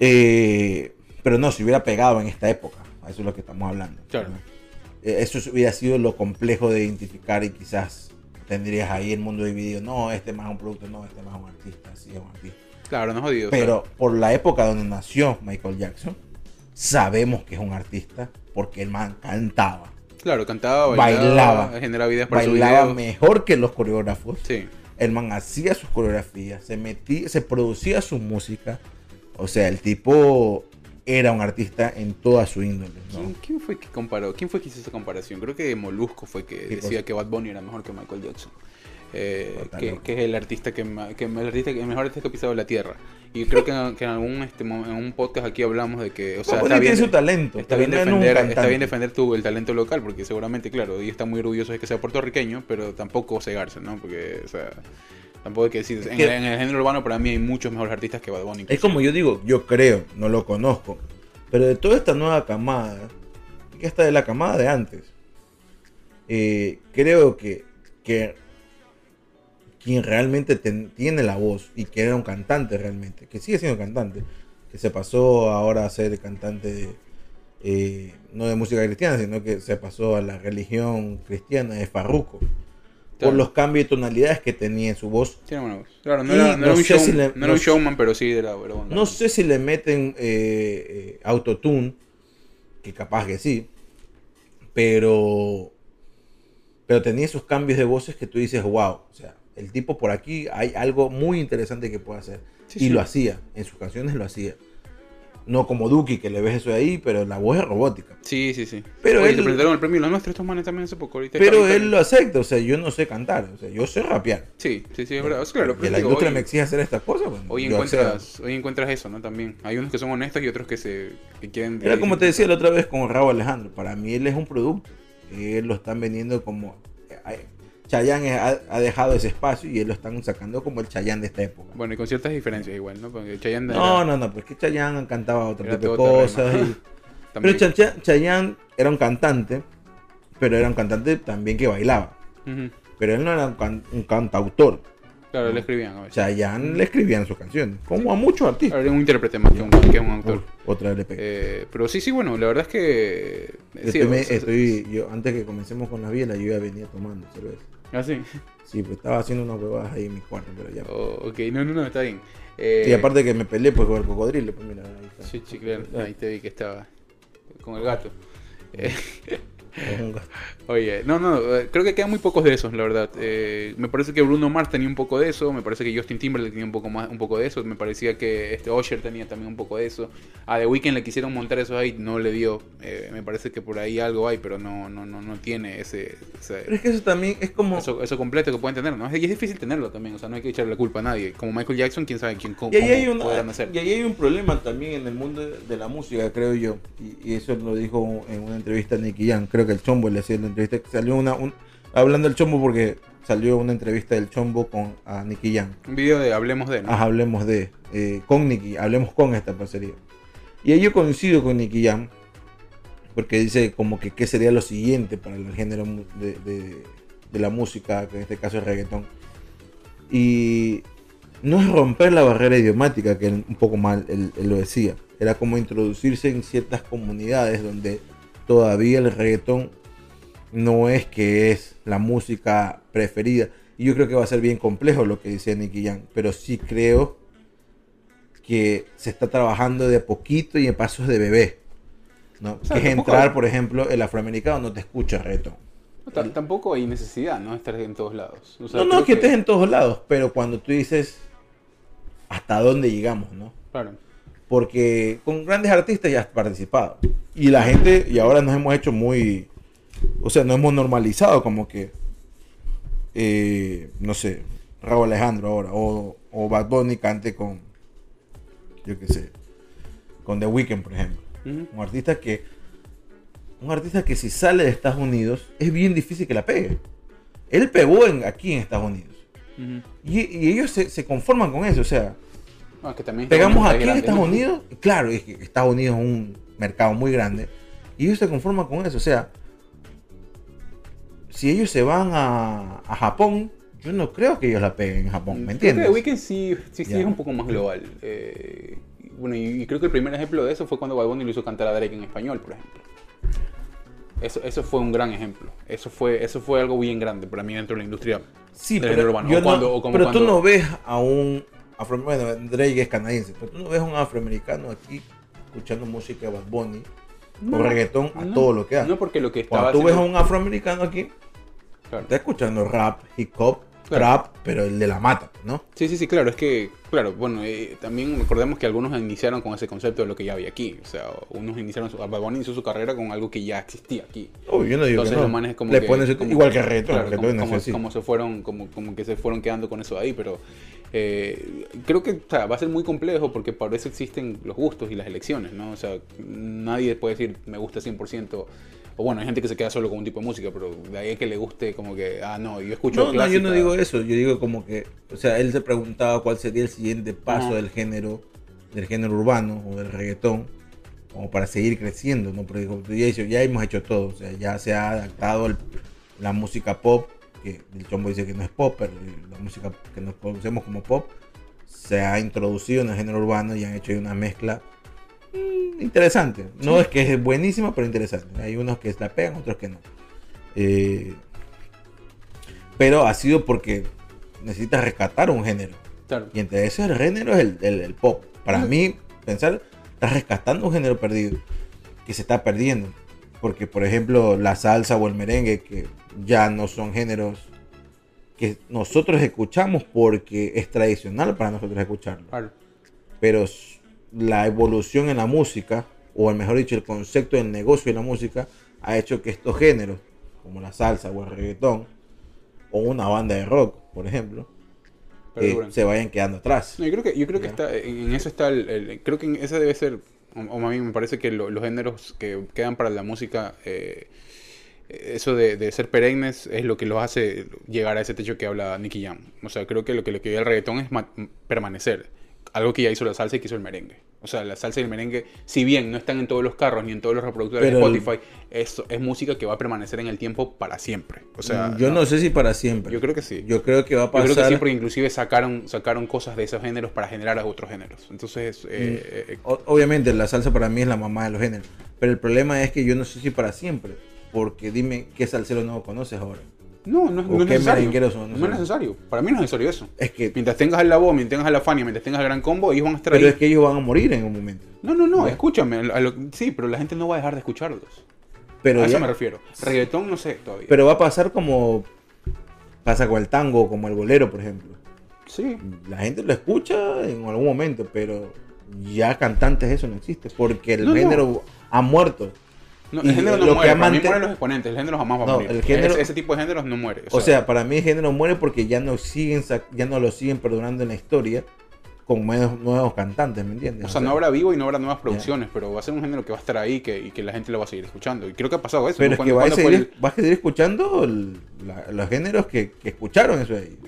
Eh, pero no, si hubiera pegado en esta época, eso es lo que estamos hablando. Claro. Eh, Eso hubiera sido lo complejo de identificar y quizás tendrías ahí el mundo dividido. No, este más es un producto, no, este más es un artista, sí es un artista. Claro, no es jodido. Pero por la época donde nació Michael Jackson, sabemos que es un artista porque el man cantaba. claro, cantaba, bailaba, bailaba. generaba videos para su Bailaba video. mejor que los coreógrafos. Sí. El man hacía sus coreografías, se metía, se producía su música. O sea, el tipo era un artista en toda su índole. ¿no? ¿Quién, quién fue que comparó? ¿Quién fue que hizo esa comparación? Creo que Molusco fue que ¿Qué decía cosa? que Bad Bunny era mejor que Michael Jackson. Eh, que, es el artista que, que el artista que- el mejor artista que ha pisado la tierra. Y creo que, en- que en algún este, en un podcast aquí hablamos de que, o sea, está bien, tiene su talento. está bien defender, está bien defender tu, el talento local, porque seguramente, claro, ellos están muy orgullosos de que sea puertorriqueño, pero tampoco cegarse, ¿no? Porque, o sea, tampoco hay que decir, en, que- el- en el género urbano para mí hay muchos mejores artistas que Bad Bunny. Es como yo digo, yo creo, no lo conozco. Pero de toda esta nueva camada, que esta de la camada de antes, eh, creo que, que quien realmente ten- tiene la voz y que era un cantante realmente, que sigue siendo cantante, que se pasó ahora a ser cantante de, eh, no de música cristiana, sino que se pasó a la religión cristiana de Farruko. Claro. Por los cambios de tonalidades que tenía en su voz. Tiene buena voz. Claro, no era, no era no un, show- si le- no era un showman, pero sí era, era buen No sé si le meten eh, eh, autotune, que capaz que sí, pero pero tenía esos cambios de voces que tú dices, wow, o sea, el tipo por aquí hay algo muy interesante que puede hacer. Sí, y sí. lo hacía, en sus canciones lo hacía. No como Duki, que le ves eso de ahí, pero la voz es robótica. Sí, sí, sí. Pero Oye, él- se presentaron el premio Los Nuestros estos manes también hace poco. Ahorita Pero él lo acepta, o sea, yo no sé cantar, o sea, yo sé rapear. Sí, sí, sí, es verdad. Sea, claro, que pero la industria hoy, me exige hacer estas cosas, bueno, hoy encuentras, hoy encuentras eso, ¿no? También. Hay unos que son honestos y otros que se que quieren... Era como te decía la otra vez con Raúl Alejandro. Para mí él es un producto. Él lo están vendiendo como... eh, Chayanne ha, dejado ese espacio y él lo están sacando como el Chayanne de esta época. Bueno, y con ciertas diferencias igual, ¿no? Porque Chayanne No, era- no, no, porque Chayanne cantaba otro tipo de cosas. y- Pero Chacha- Chayanne era un cantante, pero era un cantante también que bailaba. Pero él no era un, can- un cantautor. Claro, ¿no? le escribían a veces. Chayanne le escribían sus canciones, como a muchos artistas. Era un intérprete más que un, que un autor. Uy, otra LP. Eh, pero sí, sí, bueno, la verdad es que... Yo sí, estoy, me- o sea, estoy- yo, antes que comencemos con la biela, yo ya venía tomando cerveza. Ah, sí. Sí, pues estaba haciendo unas huevadas ahí en mi cuarto, pero ya. Oh, ok, no, no, no, está bien. Eh, Sí, aparte que me peleé pues con el cocodrilo, pues mira, ahí está. Sí, sí, claro. Ahí te vi que estaba con el gato. Eh, Es un gato. Oye, no, no, eh, creo que quedan muy pocos de esos, la verdad. Eh, me parece que Bruno Mars tenía un poco de eso, me parece que Justin Timberlake tenía un poco más, un poco de eso, me parecía que este Usher tenía también un poco de eso. A The Weeknd le quisieron montar eso ahí, no le dio. Eh, me parece que por ahí algo hay, pero no, no, no, no tiene ese, ese- Pero es que eso también es como... eso, eso completo que pueden tener, ¿no? Y es difícil tenerlo también, o sea, no hay que echarle la culpa a nadie. Como Michael Jackson, quién sabe quién cómo, Y ahí, hay una- hacer. y ahí hay un problema también en el mundo de, la música, creo yo. Y, y eso lo dijo en una entrevista a Nicky Jam. Creo que el Chombo le hacía la entrevista. Salió una. un- hablando del Chombo porque salió una entrevista del Chombo con a Nicky Jam. Un video de Hablemos de, ¿no? Ajá, hablemos de. eh, con Nicky. Hablemos con esta parcería. Y ahí yo coincido con Nicky Jam. Porque dice como que qué sería lo siguiente para el género mu- de, de- de la música, que en este caso es reggaetón. Y no es romper la barrera idiomática, que un poco mal él, él lo decía. Era como introducirse en ciertas comunidades donde todavía el reggaetón no es que es la música preferida. Y yo creo que va a ser bien complejo lo que decía Nicky Jam. Pero sí creo que se está trabajando de a poquito y en pasos de bebé. ¿no? sea, que es entrar, por ejemplo, el afroamericano no te escucha. T- Tampoco hay necesidad, ¿no? Estar en todos lados. O sea, no, no, es que estés en todos lados, pero cuando tú dices hasta dónde llegamos, ¿no? Claro. Porque con grandes artistas ya has participado. Y la gente, y ahora nos hemos hecho muy, o sea, nos hemos normalizado como que, eh, no sé, Raúl Alejandro ahora, o, o Bad Bunny cante con, yo qué sé, con The Weeknd, por ejemplo. Un artista que, un artista que si sale de Estados Unidos, es bien difícil que la pegue. Él pegó en, aquí en Estados Unidos. Y, y ellos se, se conforman con eso, o sea, No, es que también pegamos aquí en Estados ¿no? Unidos, claro, es que Estados Unidos es un mercado muy grande, y ellos se conforman con eso, o sea, si ellos se van a, a Japón, yo no creo que ellos la peguen en Japón, ¿me Creo que entiendes? Weeknd sí, sí, sí es un poco más global. Eh, bueno, y, y creo que el primer ejemplo de eso fue cuando Bad Bunny lo hizo cantar a Drake en español, por ejemplo. Eso, eso fue un gran ejemplo. Eso fue, eso fue algo bien grande para mí dentro de la industria. Sí, del pero, urbano. O no- cuando- o como pero tú cuando- no ves a un afro, bueno, Drake es canadiense, pero tú no ves a un afroamericano aquí escuchando música de Bad Bunny o reggaetón a no, todo lo que da. No, porque lo que estaba Cuando tú ves a haciendo- un afroamericano aquí, Claro. está escuchando rap, hip hop, Claro. trap, pero el de la mata, ¿no? Sí, sí, sí, claro, es que, claro, bueno, eh, también recordemos que algunos iniciaron con ese concepto de lo que ya había aquí, o sea, unos iniciaron, su, Bad inició su carrera con algo que ya existía aquí. Oh, yo no digo Entonces que no. los manes como Le que, ponen como- igual que claro, reggaetón como, nació como- así. como se fueron, como, como que se fueron quedando con eso ahí, pero eh, creo que o sea, va a ser muy complejo porque para eso existen los gustos y las elecciones, ¿no? O sea, nadie puede decir me gusta 100%, o bueno, hay gente que se queda solo con un tipo de música, pero de ahí a que le guste como que, ah, no, yo escucho No, no, yo clásica. no digo eso, yo digo como que, o sea, él se preguntaba cuál sería el siguiente paso Ajá. del género, del género urbano o del reggaetón, como para seguir creciendo, ¿no? Porque como tú ya, dices, ya hemos hecho todo, o sea, ya se ha adaptado el- la música pop, que el chombo dice que no es pop, pero la música que nos conocemos como pop, se ha introducido en el género urbano y han hecho ahí una mezcla mm, interesante. No es que es buenísima, pero interesante. Hay unos que la pegan, otros que no. Eh, pero ha sido porque necesitas rescatar un género. Claro. Y entre esos el género es el, el- el pop. Para mí, pensar, estás rescatando un género perdido, que se está perdiendo. Porque, por ejemplo, la salsa o el merengue, que ya no son géneros que nosotros escuchamos porque es tradicional para nosotros escucharlo. Claro. Pero la evolución en la música, o mejor dicho, el concepto del negocio de la música, ha hecho que estos géneros, como la salsa o el reggaetón, o una banda de rock, por ejemplo, eh, se vayan quedando atrás. No, yo creo que, yo creo que está, en eso está el, el- creo que en ese debe ser, o, o a mí me parece que lo- los géneros que quedan para la música, eh, eso de, de ser perennes es lo que los hace llegar a ese techo que habla Nicky Jam. O sea, creo que lo que le queda al reggaetón es ma- permanecer. Algo que ya hizo la salsa y que hizo el merengue. O sea, la salsa y el merengue, si bien no están en todos los carros ni en todos los reproductores Pero de el- Spotify, eso es música que va a permanecer en el tiempo para siempre. O sea, yo no sé si para siempre. Yo creo que sí. Yo creo que va a Yo pasar. creo que sí, porque inclusive sacaron, sacaron cosas de esos géneros para generar a otros géneros. Entonces, eh, eh, O- obviamente la salsa para mí es la mamá de los géneros. Pero el problema es que yo no sé si para siempre. Porque dime qué salsero no conoces ahora. No, no, ¿O no es necesario. son? No No, es necesario. Para mí no es necesario eso. Es que. Mientras tengas la voz, mientras tengas la Fania, mientras tengas el gran combo, ellos van a estar Pero ahí. es que ellos van a morir en un momento. No, no, no, escúchame. lo- sí, pero la gente no va a dejar de escucharlos. Pero, a eso me refiero. Reggaetón, no sé todavía. pero va a pasar como pasa con el tango, como el bolero, por ejemplo. sí. La gente lo escucha en algún momento, pero ya cantantes eso no existe. Porque el No, no. género ha muerto. No, el género no lo que muere. ha Para mí mueren los exponentes. El género jamás va a No, morir. el género- ese, ese tipo de géneros no muere. O sea, para mí el género muere porque ya no siguen ya no lo siguen perdurando en la historia con nuevos, nuevos cantantes, ¿me entiendes? O sea, no habrá vivo y no habrá nuevas producciones, pero va a ser un género que va a estar ahí que, y que la gente lo va a seguir escuchando. Y creo que ha pasado eso. Pero ¿no? es que ¿Cuándo- vas a, seguir, el- a seguir escuchando el- la- los géneros que, que escucharon eso ahí.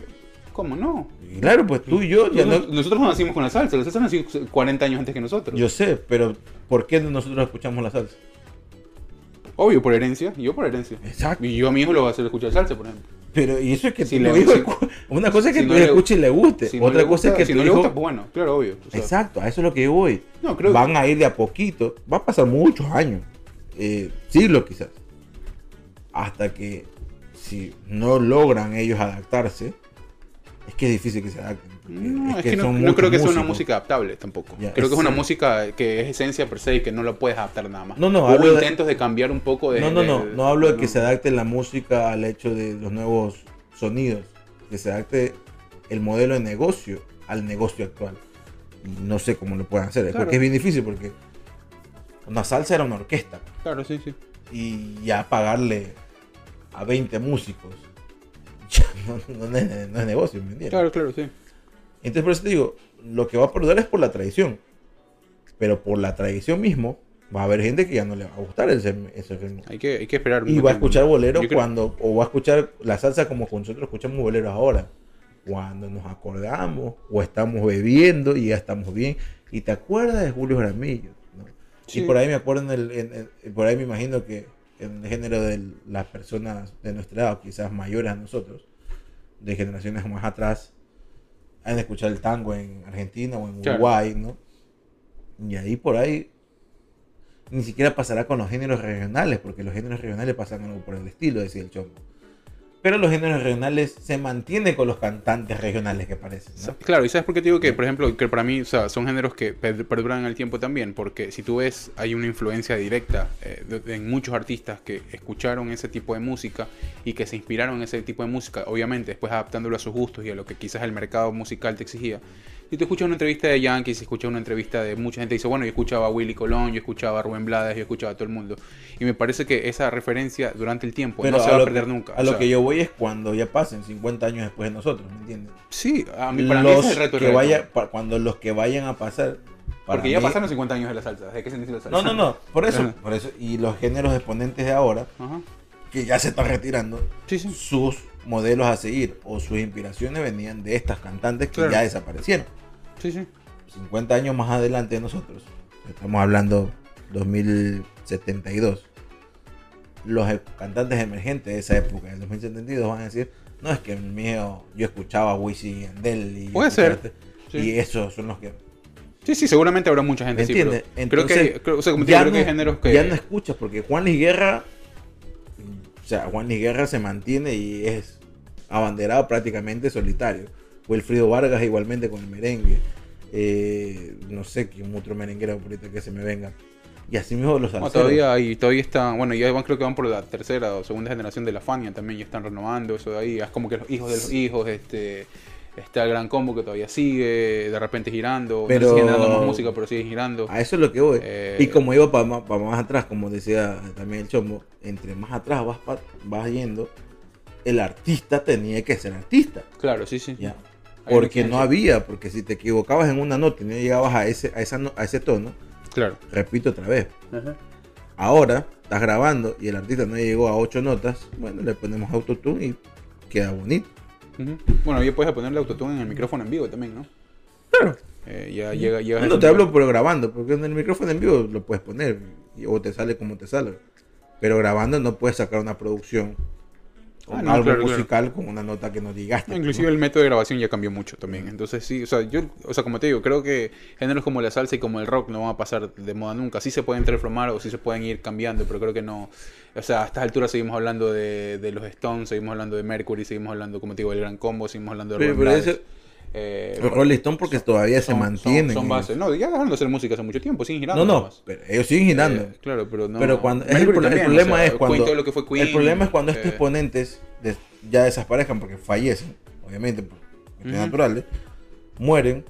¿Cómo no? Claro, pues tú y yo ya Nosotros, no... nosotros no nacimos con la salsa. La salsa nació 40 años antes que nosotros. Yo sé, pero ¿por qué nosotros escuchamos la salsa? Obvio, por herencia. Yo por herencia. Exacto. Y yo a mi hijo lo voy a hacer escuchar salsa, por ejemplo. Pero, y eso es que Si tu le- hijo Una cosa es que si tu no hijo le- escuche y le guste. Si no Otra le cosa gusta, es que si tu no le gusta, bueno, claro, obvio. O sea, Exacto, a eso es lo que yo voy. No, creo Van a ir de a poquito. Va a pasar muchos años. eh, siglos quizás. Hasta que si no logran ellos adaptarse, es que es difícil que se adapten. No, es, que, no, creo que sea una músicos. música adaptable tampoco. Creo que es una música que es esencia per se y que no lo puedes adaptar nada más. No, no, Hubo de- intentos de cambiar un poco de. No, no, no. de- No hablo de que se adapte la música al hecho de los nuevos sonidos. Que se adapte el modelo de negocio al negocio actual. Y no sé cómo lo pueden hacer. Claro. Porque es bien difícil porque una salsa era una orquesta. Claro, sí, sí. y ya pagarle a 20 músicos ya no, no es, no es negocio, ¿me entiendes? Claro, claro, sí. Entonces por eso te digo, lo que va a perdurar es por la tradición, pero por la tradición mismo va a haber gente que ya no le va a gustar ese, ese ritmo. Hay que, hay que esperar. Y va a escuchar bolero creo- cuando, o va a escuchar la salsa como nosotros escuchamos boleros ahora, cuando nos acordamos o estamos bebiendo y ya estamos bien. Y te acuerdas de Julio Jaramillo, ¿no? Sí. Y por ahí me acuerdo, en el, en- por ahí me imagino que en el género de las personas de nuestra edad, o quizás mayores a nosotros, de generaciones más atrás, han escuchado el tango en Argentina o en Claro. Uruguay, ¿no? Y ahí por ahí ni siquiera pasará con los géneros regionales, porque los géneros regionales pasan algo por el estilo, decía el chombo. Pero los géneros regionales se mantienen con los cantantes regionales que parecen. ¿no? Claro, y sabes por qué te digo que, por ejemplo, que para mí o sea, son géneros que per- perduran en el tiempo también, porque si tú ves, hay una influencia directa eh, de- de- en muchos artistas que escucharon ese tipo de música y que se inspiraron en ese tipo de música, obviamente después adaptándolo a sus gustos y a lo que quizás el mercado musical te exigía. Si tú escuchas una entrevista de Yankees, si escuchas una entrevista de mucha gente, dice, bueno, yo escuchaba a Willy Colón, yo escuchaba a Rubén Blades, yo escuchaba a todo el mundo. Y me parece que esa referencia durante el tiempo no se va a perder que- nunca. A o lo sea, que yo voy es cuando ya pasen 50 años después de nosotros, ¿me entiendes? Sí, a mí, para mí los ese es el reto que vaya, cuando los que vayan a pasar. Porque ya mí- pasaron 50 años de la salsa. ¿De qué se la salsa? No, no, no, por eso, Ajá. por eso. Y los géneros exponentes de ahora, Ajá. que ya se están retirando, Sí, sí. sus modelos a seguir o sus inspiraciones venían de estas cantantes que Claro. ya desaparecieron. Sí, sí. 50 años más adelante de nosotros, estamos hablando 2072, los e- cantantes emergentes de esa época, del 2072, van a decir, no es que el mío, yo escuchaba a Wisin y Yandel y Puede ser, este", sí. y esos son los que... Sí, sí, seguramente habrá mucha gente ¿Me así. Pero entiendes? creo que, Entonces, creo, o sea, como te digo, creo que hay no- géneros que. Ya no escuchas, porque Juan Luis Guerra, o sea, Juan Luis Guerra se mantiene y es abanderado prácticamente solitario. Wilfrido Vargas igualmente con el merengue. Eh, no sé quién otro merenguero ahorita que se me venga. Y así mismo los No, todavía hay, todavía están, bueno, ya van, creo que van por la tercera o segunda generación de la Fania también, ya están renovando eso de ahí, es como que los hijos de los hijos, este, está el gran combo que todavía sigue, de repente girando, Pero- no sé si siguen dando más música, pero sigue girando. A eso es lo que voy. Eh, y como iba para más, pa más atrás, como decía también el chombo, entre más atrás vas, vas yendo, el artista tenía que ser artista. Claro, sí, sí. ¿ya? Porque no había, porque si te equivocabas en una nota y no llegabas a ese, a esa a ese tono, Claro. repito otra vez. Ahora estás grabando y el artista no llegó a ocho notas, bueno, le ponemos autotune y queda bonito. Bueno, ya puedes ponerle autotune en el micrófono en vivo también, ¿no? Claro. Eh, ya llega, llega No, no te hablo pero grabando, porque en el micrófono en vivo lo puedes poner o te sale como te sale. Pero grabando no puedes sacar una producción con Ah, no, algo claro, claro. musical con una nota que no digaste. No, Inclusive el método de grabación ya cambió mucho también. Entonces sí, o sea, yo, o sea, como te digo, creo que géneros como la salsa y como el rock no van a pasar de moda nunca. Sí se pueden transformar o sí se pueden ir cambiando, pero creo que no. O sea, a estas alturas seguimos hablando de, de los Stones, seguimos hablando de Mercury, seguimos hablando, como te digo, del Gran Combo, seguimos hablando de Pero- Eh, El Rolling Stone porque todavía se son- mantienen. Son, son bases. No, ya dejaron de hacer música hace mucho tiempo, siguen girando. No, no, pero ellos siguen girando. Eh, claro, pero no. pero cuando es el, pro- el también, problema o sea, es cuando lo que fue Queen, el problema es cuando estos eh, exponentes de- ya desaparezcan porque fallecen, obviamente por cuestiones Ujú. naturales, mueren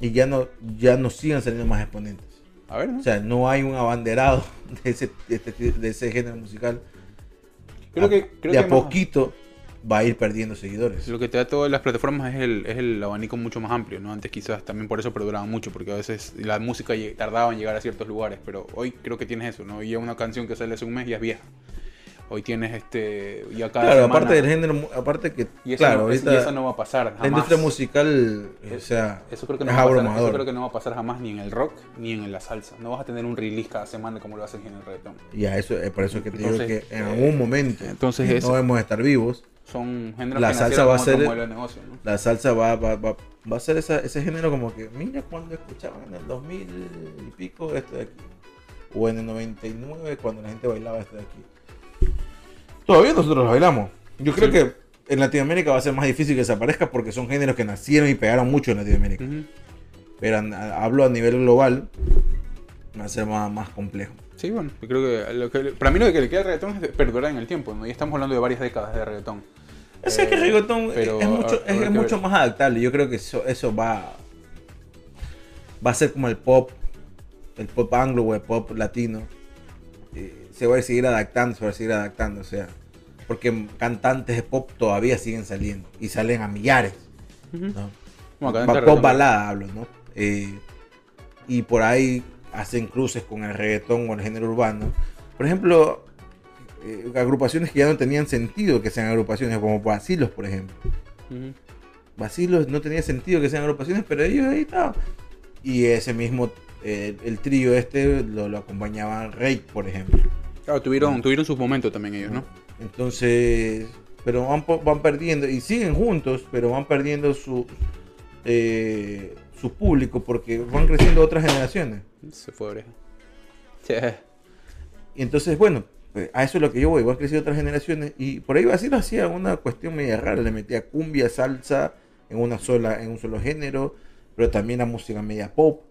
y ya no ya no sigan saliendo más exponentes. A ver, ¿no? O sea, no hay un abanderado de ese, de este- de ese género musical. creo A- que, creo de que a poquito va a ir perdiendo seguidores. Lo que te da todas las plataformas es el, es el abanico mucho más amplio, ¿no? Antes quizás también por eso perduraban mucho, porque a veces la música tardaba en llegar a ciertos lugares, pero hoy creo que tienes eso, ¿no? Y ya una canción que sale hace un mes ya es vieja. Hoy tienes este, ya cada Claro, semana- aparte del género, aparte que, y eso, claro, no, ahorita y eso no va a pasar jamás. la industria musical, o sea, Eso creo, que no es va a pasar, abrumador. eso creo que no va a pasar jamás ni en el rock ni en la salsa. No vas a tener un release cada semana como lo haces en el reggaetón. Y a eso es por eso que te Entonces, digo que en eh, algún momento entonces eso- no debemos estar vivos, Son géneros La que salsa va a ser- de negocio, ¿no? la salsa va, va, va, va a ser esa- ese género como que, mira cuando escuchaban en el 2000 y pico esto de aquí. O en el 99 cuando la gente bailaba esto de aquí. Todavía nosotros lo bailamos. Yo creo Sí. que en Latinoamérica va a ser más difícil que desaparezca porque son géneros que nacieron y pegaron mucho en Latinoamérica. Pero a- hablo a nivel global, va a ser más, más complejo. Sí, bueno, yo creo que, lo que para mí lo que le queda al reggaetón es perdurar en el tiempo, ¿no? Y estamos hablando de varias décadas de reggaetón. O sea que el Eh, reggaetón pero es mucho, es, mucho más adaptable. Yo creo que eso, eso va, va a ser como el pop, el pop anglo o el pop latino. Eh, se va a seguir adaptando, se va a seguir adaptando. O sea, porque cantantes de pop todavía siguen saliendo y salen a millares. pop balada hablo, ¿no? Eh, y por ahí hacen cruces con el reggaetón o el género urbano. Por ejemplo, eh, agrupaciones que ya no tenían sentido que sean agrupaciones, como Basilos, por ejemplo. Ujú. Basilos no tenía sentido que sean agrupaciones, pero ellos ahí estaban. Y ese mismo, eh, el trío este lo, lo acompañaban Rake, por ejemplo. Claro, tuvieron, tuvieron sus momentos también ellos, ¿no? Entonces, pero van, van perdiendo y siguen juntos, pero van perdiendo su, eh, su público porque van creciendo otras generaciones. Se fue oreja. Y entonces, bueno, pues, a eso es lo que yo voy, van creciendo otras generaciones y por ahí Basilo hacía una cuestión media rara, le metía cumbia, salsa en una sola, en un solo género, pero también la música media pop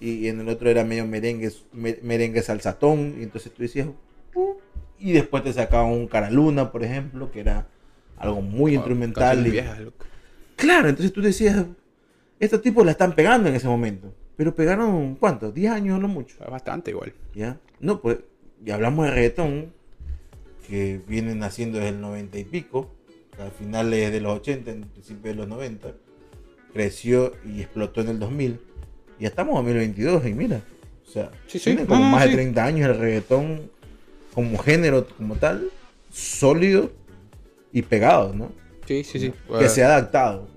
y en el otro era medio merengue, me- merengue salsatón y entonces tú decías, "Uh", y después te sacaban un Caraluna, por ejemplo, que era algo muy instrumental y, viejas, loco. Claro, entonces tú decías, estos tipos la están pegando en ese momento. Pero pegaron, ¿cuánto? ¿10 años o no mucho? Bastante igual. ¿Ya? No, pues, y hablamos de reggaetón, que vienen naciendo desde el 90 y pico, a finales de los 80, en principio de los 90, creció y explotó en el 2000, y ya estamos en 2022, y mira, o sea, Sí, sí, tiene como no, más sí. de 30 años el reggaetón como género, como tal, sólido y pegado, ¿no? Sí, sí, sí. que se ha adaptado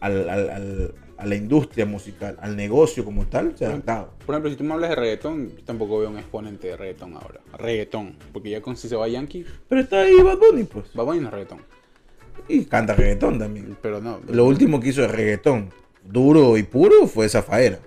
al- al- al- a la industria musical, al negocio como tal, se ha adaptado. Por ejemplo, si tú me hablas de reggaetón, yo tampoco veo un exponente de reggaetón ahora. Reggaetón. Porque ya con si se va Yankee, Pero está ahí Bad Bunny, pues. va Bunny no es reggaetón. Y canta reggaetón también. Pero no. Lo último que hizo de reggaetón, duro y puro, fue Zafaera.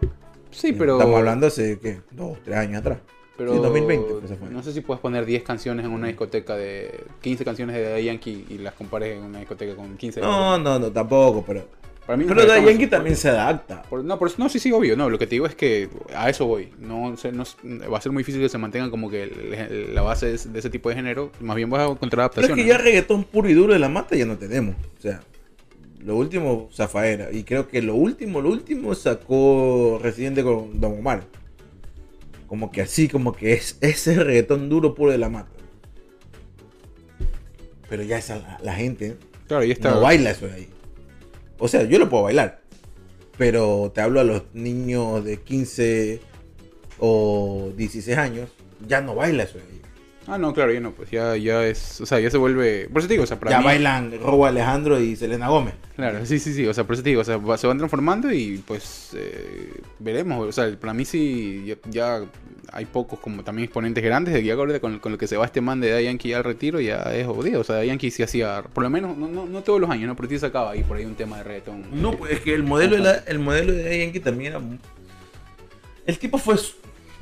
Sí, pero. Estamos hablando hace, ¿qué? Dos, tres años atrás. Pero Sí, 2020 fue esa fue. no sé si puedes poner 10 canciones en una discoteca de 15 canciones de Yankee y las compares en una discoteca con 15 de No, no, no, tampoco, pero... Para mí Pero Daddy Yankee también se adapta. por- no, por no, sí, sí, obvio. No, lo que te digo es que a eso voy. No, va a ser muy difícil que se mantenga como que el- la base de, de ese tipo de género. Más bien vas a encontrar Pero es adaptaciones. que ya ¿no? reggaetón puro y duro de la mata ya no tenemos. O sea, lo último, Zafaera. Y creo que lo último, lo último sacó Residente con Don Omar. Como que así, como que es ese reggaetón duro puro de la mata. Pero ya esa, la, la gente Claro, y está. no baila eso de ahí. O sea, yo lo puedo bailar. Pero te hablo a los niños de 15 o 16 años, ya no baila eso. Ah, no, claro, ya no, pues ya, ya es, o sea, ya se vuelve, por eso te digo, o sea, para Ya mí- bailan Robo Alejandro y Selena Gómez. Claro, sí, sí, sí, o sea, por eso te digo, o sea, va- se van transformando y pues eh, veremos, o sea, para mí sí, ya, ya hay pocos como también exponentes grandes, de ahorita con, con lo que se va este man de Yankee ya al retiro ya es jodido, o sea, Yankee sí hacía, por lo menos, no, no, no todos los años, ¿no? Pero sí sacaba ahí por ahí un tema de reggaetón. No, pues es que el modelo de, la- el modelo de Yankee también era. El tipo fue.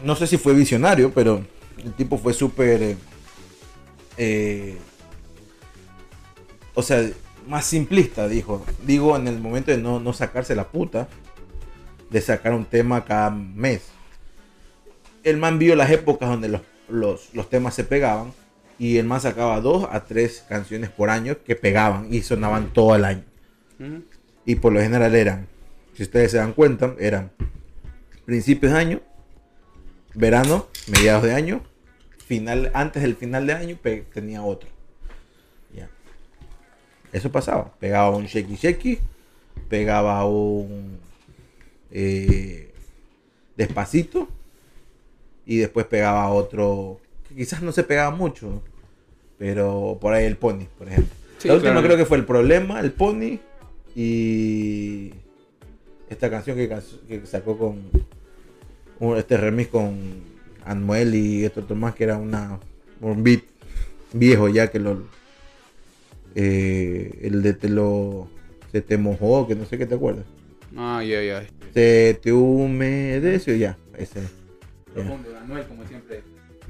No sé si fue visionario, pero el tipo fue súper. eh, eh, o sea, más simplista, dijo. Digo, en el momento de no, no sacarse la puta, de sacar un tema cada mes. El man vio las épocas donde los, los, los temas se pegaban y el man sacaba dos a tres canciones por año que pegaban y sonaban todo el año. Y por lo general eran, si ustedes se dan cuenta, eran principios de año, verano, mediados de año, final, antes del final de año tenía otro. Ya. Eso pasaba. Pegaba un Sheki Sheki, pegaba un eh, Despacito y después pegaba otro que quizás no se pegaba mucho, pero por ahí el Pony, por ejemplo. Sí, la última claro. creo que fue el problema, el Pony y esta canción que, que sacó con este remix con Anuel y esto otro más que era una un beat viejo ya que lo eh, el de te lo se te mojó que no sé qué te acuerdas Ah, ya, ya. se te humedeció ya ese. Profundo, Anuel, como siempre,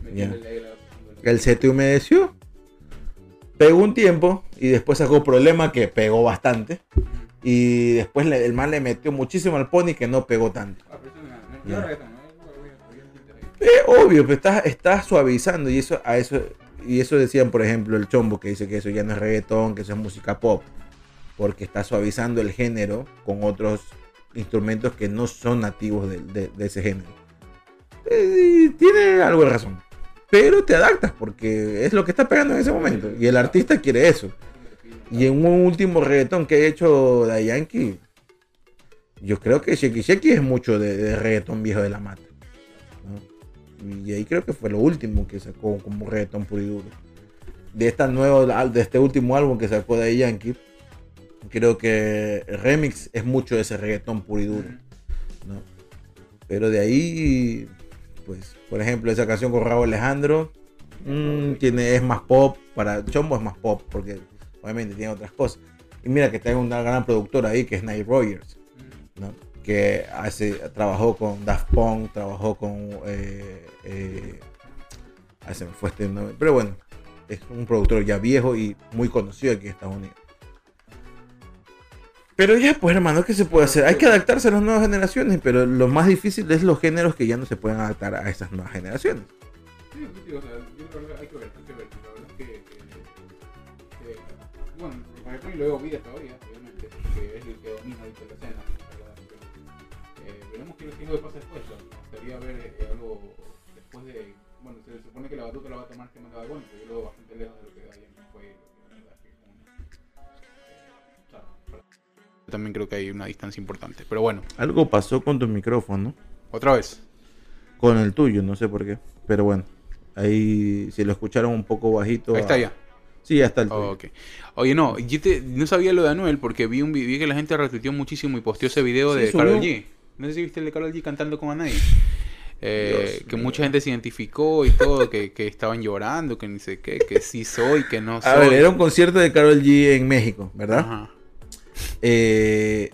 metiéndole el se te humedeció pegó un tiempo y después sacó problema que pegó bastante y después le- el man le metió muchísimo al pony que no pegó tanto Ya. Obvio, pero está, está suavizando y eso, a eso, y eso decían, por ejemplo, el chombo que dice que eso ya no es reggaetón, que eso es música pop, porque está suavizando el género con otros instrumentos que no son nativos de, ese género. Eh, tiene algo de razón. Pero te adaptas porque es lo que está pegando en ese momento. Y el artista quiere eso. Y en un último reggaetón que ha hecho Da Yankee, yo creo que Sheki Sheki es mucho de, de reggaetón viejo de la mata. Y ahí creo que fue lo último que sacó como reggaetón puro y duro. De, esta nueva, de este último álbum que sacó Da Yankee, creo que el remix es mucho de ese reggaetón puro y duro. ¿no? Pero de ahí, pues, por ejemplo, esa canción con Raúl Alejandro mm, tiene, es más pop. Para Chombo es más pop, porque obviamente tiene otras cosas. Y mira que tengo una gran productora ahí que es Nile Rogers, ¿no? Que hace, trabajó con Daft Punk, trabajó con. Eh, eh, me fue este nombre, pero bueno, es un productor ya viejo y muy conocido aquí en Estados Unidos. Pero ya, pues hermano, ¿qué se puede hacer? Hay que adaptarse a las nuevas generaciones, pero lo más difícil es los géneros que ya no se pueden adaptar a esas nuevas generaciones. Sí, sí, o sea, yo creo que hay que ver, hay que ver. La verdad es que, que- que- bueno, el reggaetón y vida todavía, eh, qué es lo que pasa después. gustaría ver eh, algo después de. Bueno, se supone que la batuta la va a tomar que manda bueno, pero yo lo veo bastante lejos de lo que fue. que que eh, sea, para- yo también creo que hay una distancia importante. Pero bueno, Algo pasó con tu micrófono, otra vez. con el tuyo, no sé por qué. Pero bueno, ahí si lo escucharon un poco bajito. Ahí está ah, ya. Sí, ya está el tuyo. Oh, ok. Oye, no, yo te- no sabía lo de Anuel porque vi un vi que la gente retuiteó muchísimo y posteó ese video Sí, de. Karol G. No sé si viste el de Karol G cantando con Anay. Eh, Dios que mío. mucha gente se identificó y todo, que, que estaban llorando, que ni sé qué, que sí soy, que no soy. A ver, era un concierto de Carol G en México, ¿verdad? Ajá. Eh,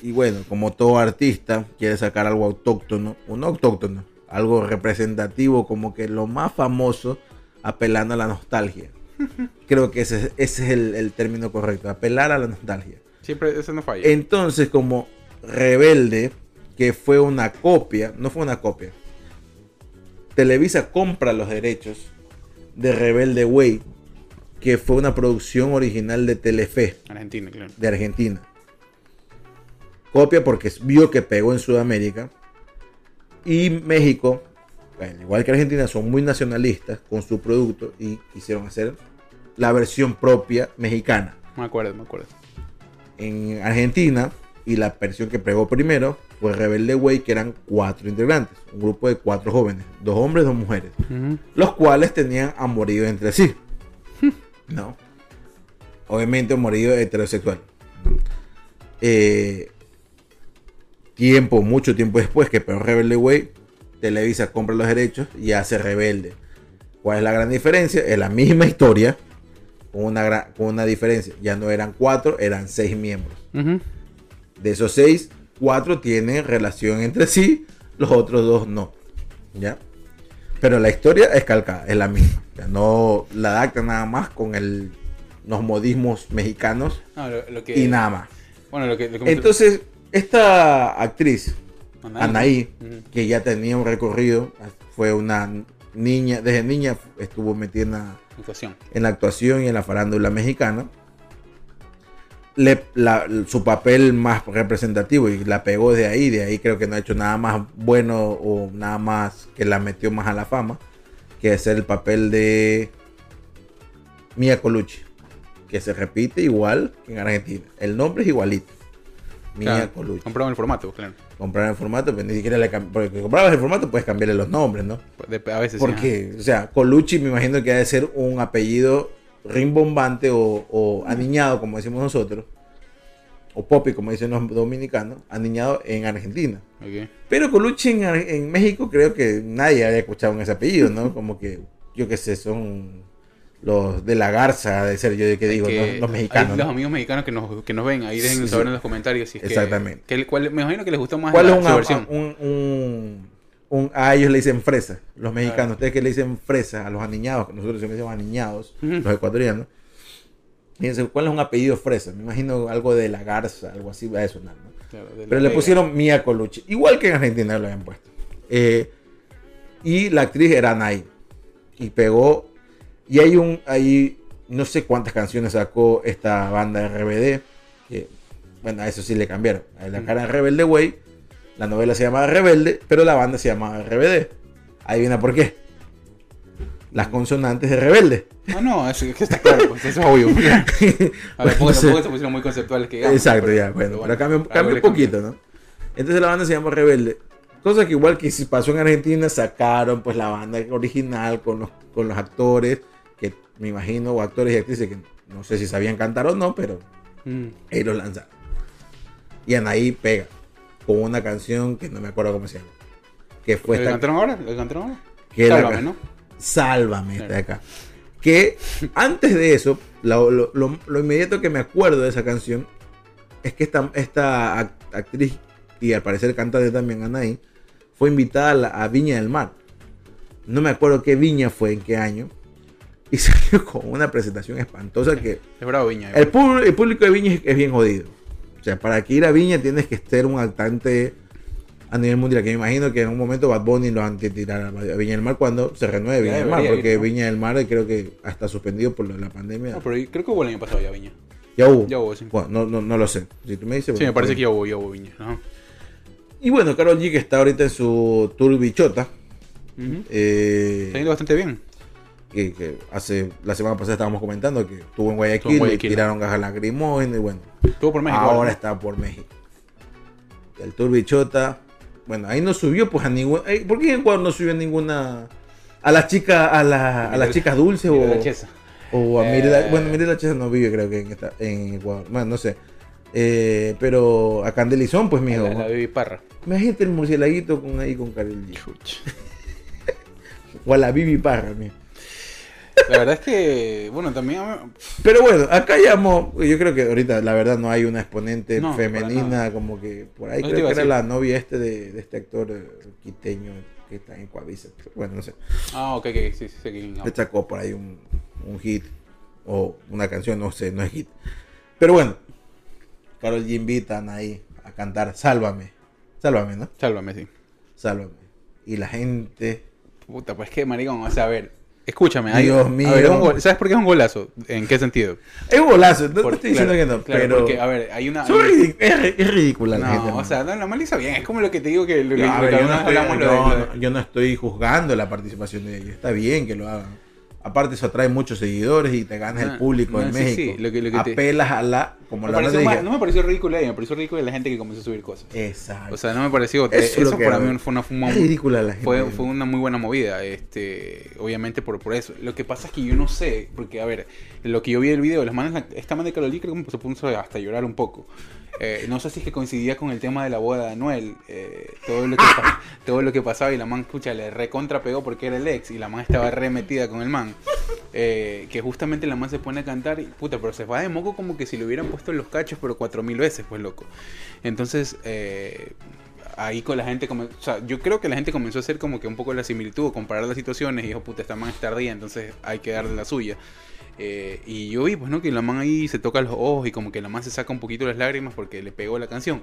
y bueno, como todo artista, quiere sacar algo autóctono, o no autóctono, algo representativo, como que lo más famoso, apelando a la nostalgia. Creo que ese, ese es el, el término correcto, apelar a la nostalgia. Siempre, eso no falla. Entonces, como Rebelde, que fue una copia, no fue una copia, Televisa compra los derechos de Rebelde Way, que fue una producción original de Telefe Argentina, claro. de Argentina. Copia porque vio que pegó en Sudamérica. Y México, al igual que Argentina, son muy nacionalistas con su producto y quisieron hacer la versión propia mexicana. Me acuerdo, me acuerdo. En Argentina y la versión que pegó primero fue Rebelde Way, que eran cuatro integrantes, un grupo de cuatro jóvenes, dos hombres, dos mujeres, los cuales tenían amorío entre sí. No. Obviamente amorío heterosexual. Eh, tiempo, mucho tiempo después que pegó Rebelde Way, Televisa compra los derechos y hace Rebelde. ¿Cuál es la gran diferencia? Es la misma historia, con una, con una diferencia. Ya no eran cuatro, eran seis miembros. Ujú. De esos seis, cuatro tienen relación entre sí, los otros dos no. ¿Ya? Pero la historia es calcada, es la misma. Ya no la adaptan nada más con el, los modismos mexicanos No, lo, lo que, y nada más. Bueno, lo que, lo que me- Entonces, esta actriz, Anaí. Que ya tenía un recorrido, fue una niña, desde niña estuvo metida en la, Actuación. en la actuación y en la farándula mexicana. Le- la- su papel más representativo y la pegó de ahí, de ahí creo que no ha hecho nada más bueno o nada más que la metió más a la fama, que es el papel de Mia Colucci, que se repite igual que en Argentina. El nombre es igualito. Mia Claro, Colucci. Compraron el formato, claro. Comprar el formato, pero ni siquiera le porque comprabas el formato puedes cambiarle los nombres, ¿no? A veces sí, Porque, o sea, Colucci me imagino que ha de ser un apellido rimbombante o, o aniñado, como decimos nosotros, o popi, como dicen los dominicanos, aniñado en Argentina. Pero Colucci en, en México creo que nadie había escuchado en ese apellido, ¿no? Como que, yo qué sé, son los de la garza, de ser yo de que digo, Que los, los mexicanos. hay ¿no? los amigos mexicanos que nos, que nos ven, ahí dejen Sí, saber sí. en los comentarios si es que- Exactamente. que cuál- me imagino que les gustó más ¿Cuál la, es su un, versión. un, un- un- a ellos le dicen fresa, los mexicanos, ustedes que le dicen fresa a los aniñados, que nosotros siempre decimos aniñados, los ecuatorianos. Fíjense, ¿cuál es un apellido fresa? Me imagino algo de la garza, algo así va a sonar, ¿no? Claro, de Pero le Vega. pusieron Mia Colucci, igual que en Argentina lo habían puesto. Eh, y la actriz era Anaí. Y pegó. Y hay un. Hay no sé cuántas canciones sacó esta banda RBD. Que, bueno, a eso sí le cambiaron. A la cara de Rebelde Way. La novela se llamaba Rebelde, pero la banda se llamaba RBD. Ahí viene por qué. Las consonantes de Rebelde. Ah, no, eso, que está claro, pues, eso es obvio. A ver, tampoco se pusieron muy conceptuales que digamos, Exacto, pero- ya, bueno, pero cambia, algo cambia un poquito, ¿no? Entonces la banda se llama Rebelde. Cosa que igual que si pasó en Argentina, sacaron pues la banda original con los, con los actores, que me imagino, o actores y actrices que no sé si sabían cantar o no, pero Mm. ellos lanzaron. Y Anaí pega con una canción que no me acuerdo cómo se llama. Que fue ¿Le esta, cantaron ahora? ¿Le cantaron ahora? que la- Sálvame, ¿no? Sálvame, está Claro. acá. Que antes de eso, lo, lo- lo- lo inmediato que me acuerdo de esa canción es que esta, esta act- actriz y al parecer cantante también, Anaí, fue invitada a, la- a Viña del Mar. No me acuerdo qué viña fue, en qué año. Y salió con una presentación espantosa que Es bravo Viña. el, el público de Viña es bien jodido. O sea, para que ir a Viña tienes que ser un actante a nivel mundial. Que me imagino que en un momento Bad Bunny lo van a tirar a Viña del Mar cuando se renueve Viña del Mar. Porque ir, ¿no? Viña del Mar creo que hasta suspendido por la pandemia. No, pero creo que hubo el año pasado ya Viña. ya hubo. Ya hubo, sí. Bueno, no, no, no lo sé. Si tú me dices. Sí, me parece está que ya hubo, ya hubo Viña. Ajá. Y bueno, Carol G que está ahorita en su tour bichota. Ujú. eh, Está yendo bastante bien. Que, que hace la semana pasada estábamos comentando que estuvo en Guayaquil, en Guayaquil. le tiraron gas lacrimógenas y bueno, Estuvo por México. ahora ¿no? está por México. El tour bichota, bueno, ahí no subió pues a ningún, eh, ¿por qué en Ecuador no subió ninguna a las chicas a, la- a las chicas dulces o, o a Eh. Mirela, bueno, Mirela Chesa no vive creo que en, esta- en Ecuador, bueno, no sé. Eh, pero a Candelizón, pues mijo. La, la Baby Parra. Imagínate el murcielaguito con ahí con. Chuch. O a la Bibi Parra, mijo. La verdad es que, bueno, también. Pero bueno, acá llamó, yo creo que ahorita la verdad no hay una exponente No, femenina como que por ahí No creo que era la novia este de, de este actor eh, quiteño que está en Coavisa. Bueno, no sé. Ah, ok, ok, sí, sí, Le habla. sacó por ahí un, un hit o una canción, no sé, no es hit. Pero bueno, Carol G invitan ahí a cantar Sálvame. Sálvame, ¿no? Sálvame, sí. Sálvame. Y la gente... Puta, pues que maricón, o sea, a ver. Escúchame, Dios mío. ver, un gol- ¿sabes por qué es un golazo? ¿En qué sentido? Es un golazo, no, no Por- estoy diciendo claro, que no, claro, pero... porque, a ver, hay una. hay- es, es ridícula la no, gente. o sea, no, la bien. Es como lo que te digo que lo No, ver, yo, no estoy, yo de- no- yo no estoy juzgando la participación de ellos. Está bien que lo hagan. Aparte, eso atrae muchos seguidores y te ganas No, el público no, en sí, México. sí, lo que- lo que te- Apelas a la como Me la pareció no me pareció ridículo ella, me pareció ridículo la gente que comenzó a subir cosas. Exacto. O sea, no me pareció. Eso es Eso, para mí fue una, fue una- es ridícula la gente. fue, fue una muy buena movida. Este, obviamente por, por eso. Lo que pasa es que yo no sé, porque a ver, lo que yo vi del video, las manos, esta man de Karol G creo que se puso hasta llorar un poco. Eh, no sé si es que coincidía con el tema de la boda de Anuel, eh, todo, lo que, todo lo que pasaba y la man, escucha, le recontra pegó porque era el ex y la man estaba re metida con el man. Eh, que justamente la man se pone a cantar y puta, pero se va de moco como que si le hubieran puesto los cachos, pero cuatro mil veces, pues loco. Entonces, eh, ahí con la gente, o sea, yo creo que la gente comenzó a hacer como que un poco la similitud, comparar las situaciones y dijo, puta, esta man es tardía, entonces hay que darle la suya. Eh, y yo vi, pues, ¿no? Que la man ahí se toca los ojos y como que la man se saca un poquito las lágrimas porque le pegó la canción.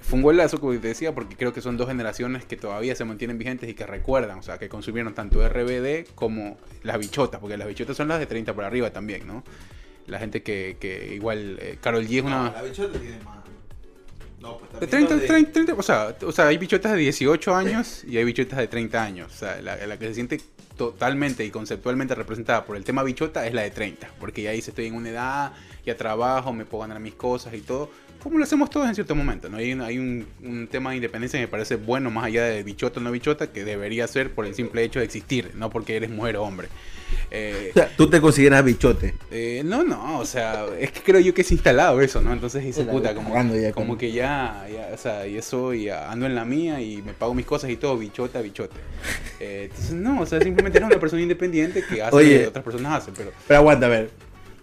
Fue un golazo, como te decía, porque creo que son dos generaciones que todavía se mantienen vigentes y que recuerdan, o sea, que consumieron tanto RBD como las bichotas, porque las bichotas son las de 30 para arriba también, ¿no? La gente que, que igual, eh, Carol G es una... No, la bichota tiene más. No, pues De también 30, lo de- 30, 30, o, sea, o sea, hay bichotas de 18 años y hay bichotas de 30 años. O sea, la, la que se siente totalmente y conceptualmente representada por el tema bichota es la de 30. Porque ya dice, estoy en una edad, ya trabajo, me puedo ganar mis cosas y todo. Como lo hacemos todos en cierto momento, ¿no? Hay, un, hay un, un tema de independencia que me parece bueno, más allá de bichota o no bichota, que debería ser por el simple hecho de existir, no porque eres mujer o hombre. Eh, O sea, tú te consideras bichote. eh, no, no, o sea, es que creo yo que es instalado eso, ¿no? Entonces dice, Puta, como, ya como que ya, ya, o sea, y eso, y ando en la mía y me pago mis cosas y todo, bichota, bichote. Eh, entonces, no, o sea, simplemente eres una persona independiente que hace Oye. lo que otras personas hacen, pero Pero aguanta, a ver.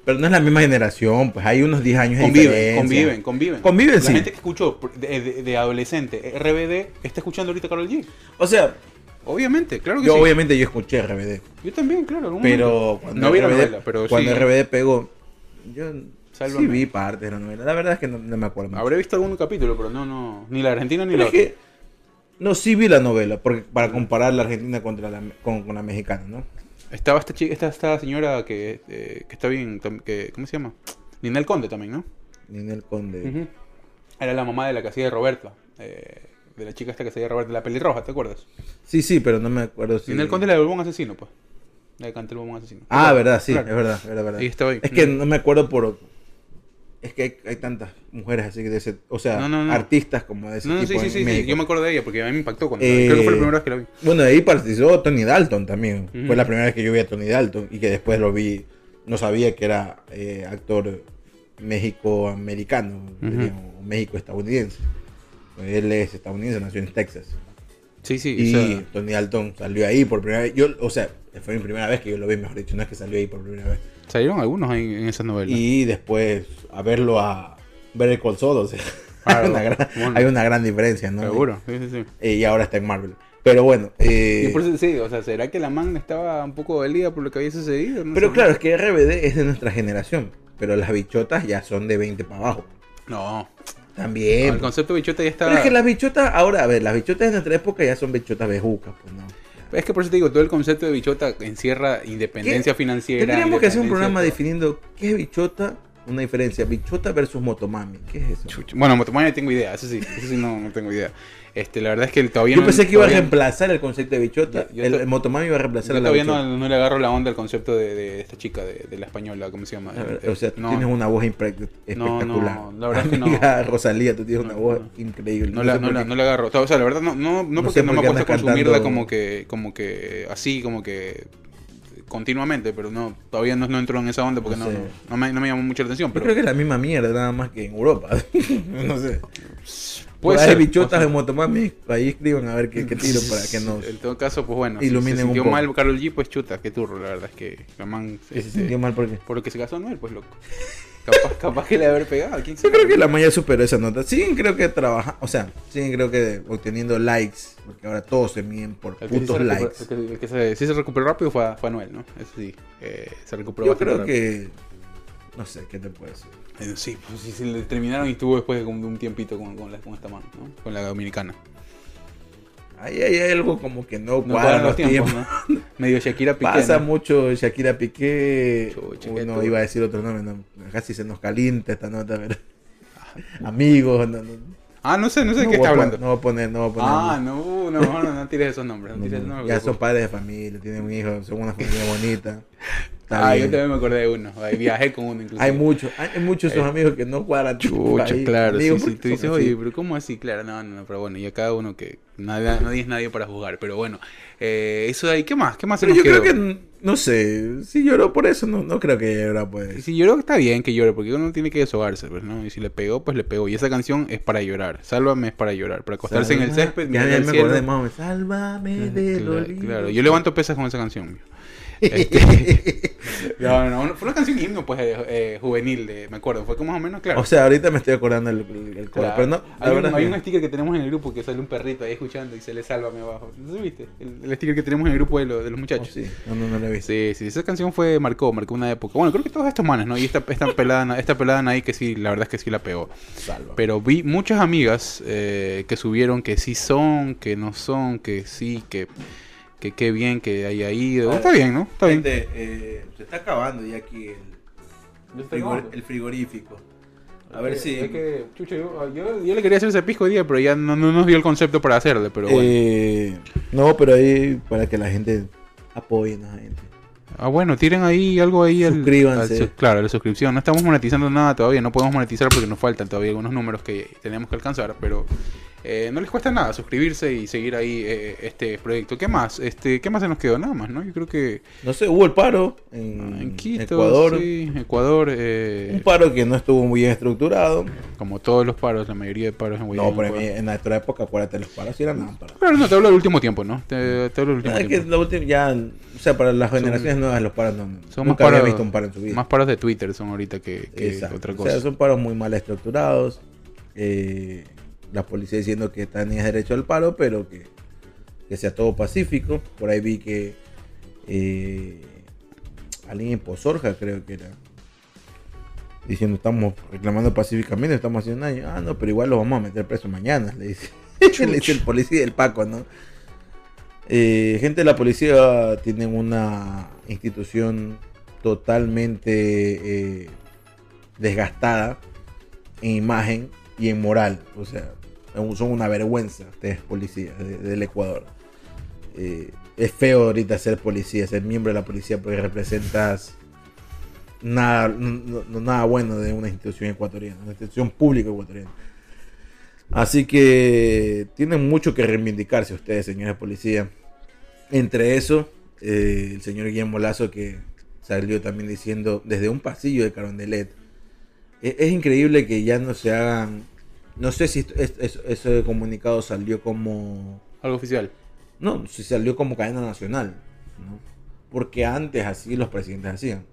Pero no es la misma generación, pues hay unos 10 años conviven, conviven, conviven. Conviven, La sí. gente que escuchó de, de- de adolescente RBD está escuchando ahorita Carol G. O sea, Obviamente, claro que yo sí. obviamente yo escuché RBD. Yo también, claro. Pero cuando no vi la RBD, novela, pero cuando sí. RBD pegó, yo Sálvame. sí vi parte de la novela. La verdad es que no, no me acuerdo. mucho. Habré visto algún capítulo, pero no, no, ni la Argentina ni Pero la es otra. que no sí vi la novela porque para comparar la Argentina contra la con, con la mexicana, ¿no? Estaba esta chica, esta, esta señora que, eh, que está bien, que, ¿cómo se llama? Ninel Conde también, ¿no? Ninel Conde. Era la mamá de la que hacía de Roberta, eh, de la chica esta que hacía de Roberta, la pelirroja, ¿te acuerdas? Sí, sí, pero no me acuerdo si Ninel Conde la del bombón asesino, pues. La que canta el bombón asesino. Ah, verdad, sí, Claro. es verdad, verdad, verdad. Ahí estaba ahí. Es que no me acuerdo por es que hay, hay tantas mujeres así de ese, o sea, No, no, no. artistas como de ese No, no, tipo sí, sí, en sí, sí, México. yo me acuerdo de ella porque a mí me impactó cuando Eh, creo que fue la primera vez que la vi. Bueno, de ahí participó Tony Dalton también. Fue la primera vez que yo vi a Tony Dalton y que después lo vi, no sabía que era eh, actor México-americano, o México-estadounidense. Él es estadounidense, nació en Texas. Sí, sí, Y o sea, Tony Dalton salió ahí por primera vez. Yo, o sea, fue mi primera vez que yo lo vi, mejor dicho, no es que salió ahí por primera vez. Salieron algunos ahí en esas novelas. Y después a verlo a ver el Soul, o sea, Ah, hay, una gran, bueno. hay una gran diferencia, ¿no? Seguro, sí, sí, sí. Eh, y ahora está en Marvel. Pero bueno, eh, Y por eso sí, o sea, ¿será que la man estaba un poco dolida por lo que había sucedido? No pero claro, es que RBD es de nuestra generación. Pero las bichotas ya son de 20 para abajo. No, También. el concepto bichota ya está... Pero es que las bichotas, ahora, a ver, las bichotas de nuestra época ya son bichotas bejucas, pues no. Es que por eso te digo, todo el concepto de bichota encierra independencia ¿Qué? financiera. Tendríamos que hacer un programa todo. definiendo qué es bichota, una diferencia. Bichota versus motomami. ¿Qué es eso? Chucha. Bueno, Motomami no tengo idea, eso sí, eso sí no, no tengo idea. Este, la verdad es que todavía Yo no... pensé que iba a reemplazar el concepto de bichota. Yo- yo el, to- el motomami iba a reemplazar Yo la todavía no, no le agarro la onda al concepto de, de esta chica, de, de la española, ¿cómo se llama? Ver, Este, o sea, tú no, tienes una voz impre- No, espectacular. no, la verdad es que no. Rosalía, tú tienes una voz increíble. No la, sé no, la, qué. no la agarro. O sea, la verdad, no, no, no porque sé no me qué ha puesto a andas consumirla como que, como que así, como que continuamente, pero no, todavía no, no entro en esa onda porque No no, sé. no, no me, me llamó mucho la atención. Yo Pero creo que es la misma mierda, nada más que en Europa. no sé. Puede Hay ser. bichotas de motomami. Ahí escriban a ver qué, qué tiro para que nos. En todo caso, pues bueno, si iluminen se un sintió poco. mal Carol G, pues chuta, qué turro, la verdad es que la man, se este, sintió mal porque. por lo que se casó Noel, pues loco. Capaz, capaz que le haber pegado, quién Yo creo que la Maya superó esa nota. Sí, creo que trabaja. O sea, sí, creo que obteniendo likes. Porque ahora todos se miden por El que, sí putos se, likes. recuperó, el que, el que se, sí se recuperó rápido fue, fue Anuel, ¿no? Eso sí, eh, se recuperó Yo bastante creo rápido. que. No sé, ¿qué te puedo decir? Eh, Sí, pues sí, se le terminaron y estuvo después de, un tiempito con, con, la, con esta mano, ¿no? Con la dominicana. Ahí hay algo como que no No cuadran los tiempos, tiempos. ¿no? Medio Shakira Piqué. Pasa ¿no? mucho Shakira Piqué. Chucha, Uy, qué no turno. iba a decir otro nombre. No, casi se nos calienta esta nota. Pero... Amigos. No, no, Ah, no sé, no sé de qué está hablando. No voy a poner. No voy a poner ah, no, no, no, no, tires esos nombres. No no, tires esos no. nombres ya son padres de familia, tienen un hijo, son una familia bonita. Está Ah, bien. yo también me acordé de uno. Ay, Viajé con uno incluso. Hay muchos, hay, muchos esos Eh, amigos que no cuadran. Chucha, ahí. claro. Sí, ¿por sí. Tú dices, oye, pero ¿cómo así? Claro, no, no, no, pero bueno, y a cada uno que nadie, nadie es nadie para juzgar. Pero bueno, eh, eso de ahí, ¿qué más? ¿Qué más se Pero nos yo creo que, no sé, si lloró por eso, no, no creo que lloró pues. Sí, yo creo que está bien que llore, porque uno tiene que deshogarse, pues, ¿no? Y si le pegó, pues le pegó. Y esa canción es para llorar. Sálvame es para llorar, para acostarse en el césped, Ya, ya me acordé, mami. Sálvame de Claro, claro. yo levanto pesas con esa canción. Este- no, no, no, fue una canción himno, pues, eh, eh, juvenil, de, me acuerdo. Fue como más o menos, claro. O sea, ahorita me estoy acordando el, el, el coro, Claro. pero no, la hay, un, hay un sticker que tenemos en el grupo que sale un perrito ahí escuchando y se le sálvame abajo. ¿No viste? El, el sticker que tenemos en el grupo de, lo- de los oh, muchachos. sí, no, no, no lo he visto. Sí, sí, esa canción fue, marcó, marcó una época. Bueno, creo que todos estos manes, ¿no? Y esta, esta pelada, esta pelada ahí que sí, la verdad es que sí la pegó. Salva. Pero vi muchas amigas eh, que subieron que sí son, que no son, que sí, que que qué bien que haya ido. Ah, Está bien, ¿no? Está bien. Eh, se está acabando ya aquí el, frigor- el frigorífico. A ver si... Es que, chucha, yo, yo- yo le quería hacer ese pisco hoy día, pero ya no, no nos dio el concepto para hacerle, pero bueno. Eh, no, pero ahí para que la gente apoye a la gente. Ah, bueno, tiren ahí algo ahí. al- Suscríbanse. al claro, la suscripción. No estamos monetizando nada todavía, no podemos monetizar porque nos faltan todavía algunos números que tenemos que alcanzar, pero eh, no les cuesta nada suscribirse y seguir ahí eh, este proyecto. ¿Qué más? Este, ¿Qué más se nos quedó? Nada más, ¿no? Yo creo que No sé, hubo el paro en, en Quito, Ecuador. sí, Ecuador, eh, Un paro que no estuvo muy bien estructurado. como todos los paros, la mayoría de paros en Guayaquil. No, pero en, nuestra época, acuérdate, los paros sí eran lámparas. Claro, no, te hablo del último tiempo, ¿no? Te, te hablo del último Es que tiempo. la última, ya, sea, para las generaciones nuevas los paros no, Son más nunca había paros, visto un paro en su vida. más paros de Twitter son ahorita que, otra O cosa. sea, son paros muy mal estructurados. Eh, la policía diciendo que tenías derecho al paro, pero que, que sea todo pacífico. Por ahí vi que eh, alguien en Pozorja, creo que era, diciendo estamos reclamando pacíficamente, estamos haciendo daño. Ah, no, pero igual lo vamos a meter preso mañana, le dice, le dice el policía, el Paco, ¿no? Eh, gente de la policía tienen una institución totalmente eh, desgastada en imagen y en moral. O sea, son una vergüenza ustedes policías de- del Ecuador. Eh, es feo ahorita ser policía, ser miembro de la policía porque representas nada bueno de una institución ecuatoriana, una institución pública ecuatoriana. Así que tienen mucho que reivindicarse ustedes, señores policía. Entre eso, eh, el señor Guillermo Lazo que salió también diciendo desde un pasillo de Carondelet. Es, es increíble que ya no se hagan. No sé si esto- es- es- ese comunicado salió como. Algo oficial. No, si salió como cadena nacional. ¿no? Porque antes así los presidentes hacían.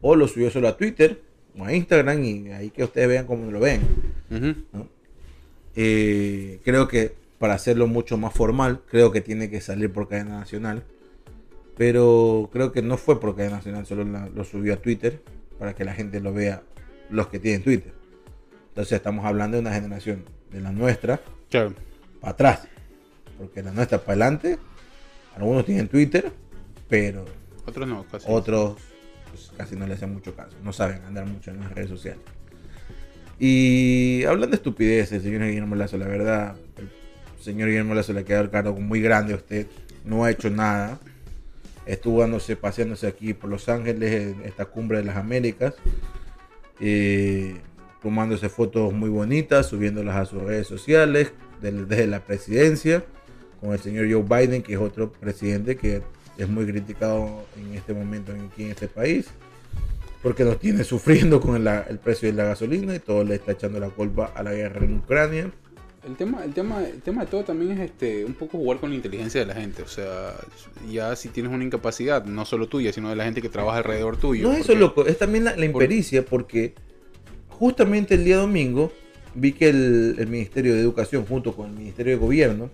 O lo subió solo a Twitter o a Instagram y ahí que ustedes vean cómo lo ven. ¿no? Eh, creo que para hacerlo mucho más formal, creo que tiene que salir por cadena nacional. Pero creo que no fue por cadena nacional, solo la- lo subió a Twitter para que la gente lo vea, los que tienen Twitter. Entonces estamos hablando de una generación de la nuestra Claro. para atrás. Porque la nuestra para adelante, algunos tienen Twitter, pero Otros no, casi. otros pues, casi no le hacen mucho caso, no saben andar mucho en las redes sociales. Y hablando de estupideces, señor Guillermo Lazo, la verdad, el señor Guillermo Lazo le queda el cargo muy grande a usted, no ha hecho nada. Estuvo paseándose aquí por Los Ángeles, en esta cumbre de las Américas, eh, tomándose fotos muy bonitas, subiéndolas a sus redes sociales, del- desde la presidencia, con el señor Joe Biden, que es otro presidente que es muy criticado en este momento aquí en este país, porque nos tiene sufriendo con el, el precio de la gasolina y todo le está echando la culpa a la guerra en Ucrania. El tema, el tema, el tema de todo también es este, un poco jugar con la inteligencia de la gente. O sea, ya si tienes una incapacidad, no solo tuya, sino de la gente que trabaja alrededor tuyo. No es eso, porque- loco, es también la, la impericia, porque justamente el día domingo vi que el, el Ministerio de Educación, junto con el Ministerio de Gobierno,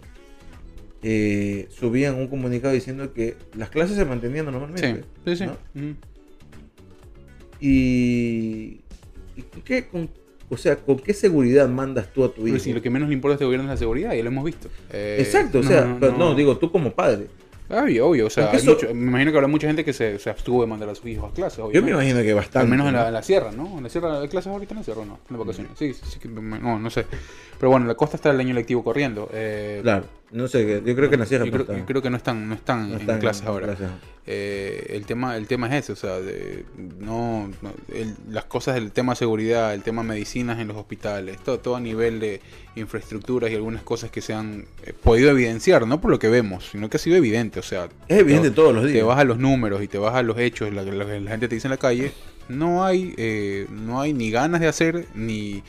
eh, subían un comunicado diciendo que las clases se mantenían Sí, normalmente. sí, sí. ¿no? Ujú. Y, y ¿qué, con, o sea, ¿con qué seguridad mandas tú a tu hijo? Si lo que menos le importa a este gobierno es la seguridad, ya lo hemos visto. Eh, Exacto, o sea, pero no, digo, tú como padre. Obvio, obvio. O sea, hay eso- mucho- me imagino que habrá mucha gente que se, se abstuvo de mandar a sus hijos a clases. Yo me obviamente. imagino que bastante. Al menos en la, en la sierra, ¿no? En la sierra de clases ahorita en la sierra, ¿o ¿no? En las vacaciones. Sí, sí, sí, no, no sé. Pero bueno, en la costa está el año lectivo corriendo. eh, Claro. No sé, yo creo que en la Yo no creo, yo creo que no están, no están no en clases ahora. Eh, el tema el tema es ese, o sea, de- no, el- las cosas del tema seguridad, el tema medicinas en los hospitales, todo, todo a nivel de infraestructuras y algunas cosas que se han eh, podido evidenciar, no por lo que vemos, sino que ha sido evidente, o sea, Es evidente te- todos los te días. vas a los números y te vas a los hechos, la- lo que la gente te dice en la calle, no hay, eh, no hay ni ganas de hacer ni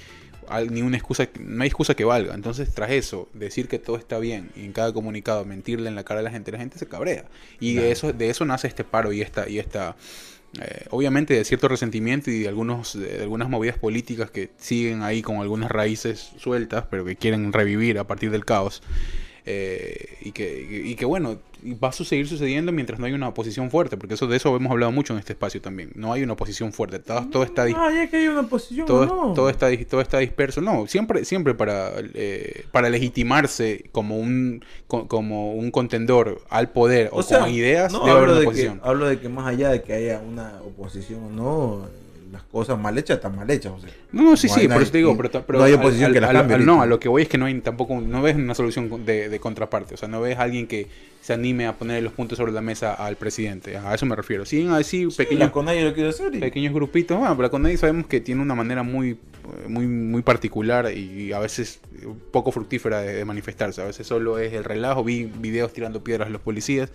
ni una excusa, no hay excusa que valga. Entonces, tras eso, decir que todo está bien y en cada comunicado mentirle en la cara a la gente, la gente se cabrea. Y de eso, de eso nace este paro y esta, y esta eh, obviamente de cierto resentimiento y de algunos, de algunas movidas políticas que siguen ahí con algunas raíces sueltas, pero que quieren revivir a partir del caos. Eh, y, que, y que bueno, y va a seguir sucediendo mientras no hay una oposición fuerte, porque eso de eso hemos hablado mucho en este espacio también. No hay una oposición fuerte, todo, todo está dis- Ah, ya que hay una posición. todo, no. todo está todo está disperso. No, siempre siempre para eh, para legitimarse como un co- como un contendor al poder o, O sea, con ideas no, debe haber hablo, una de que, oposición. hablo de que más allá de que haya una oposición o no, las cosas mal hechas están mal hechas. O sea, No, sí, no sí, por nadie- eso te digo, pero, no hay oposición al- que las cambie al- No, a lo que voy es que no hay tampoco, no ves una solución de, de contraparte, o sea, no ves a alguien que se anime a poner los puntos sobre la mesa al presidente, a eso me refiero. Sí, así sí, pequeños, lo hacer. y- pequeños grupitos, bueno, pero con nadie sabemos que tiene una manera muy, muy, muy particular y a veces poco fructífera de, de manifestarse. A veces solo es el relajo, vi videos tirando piedras a los policías.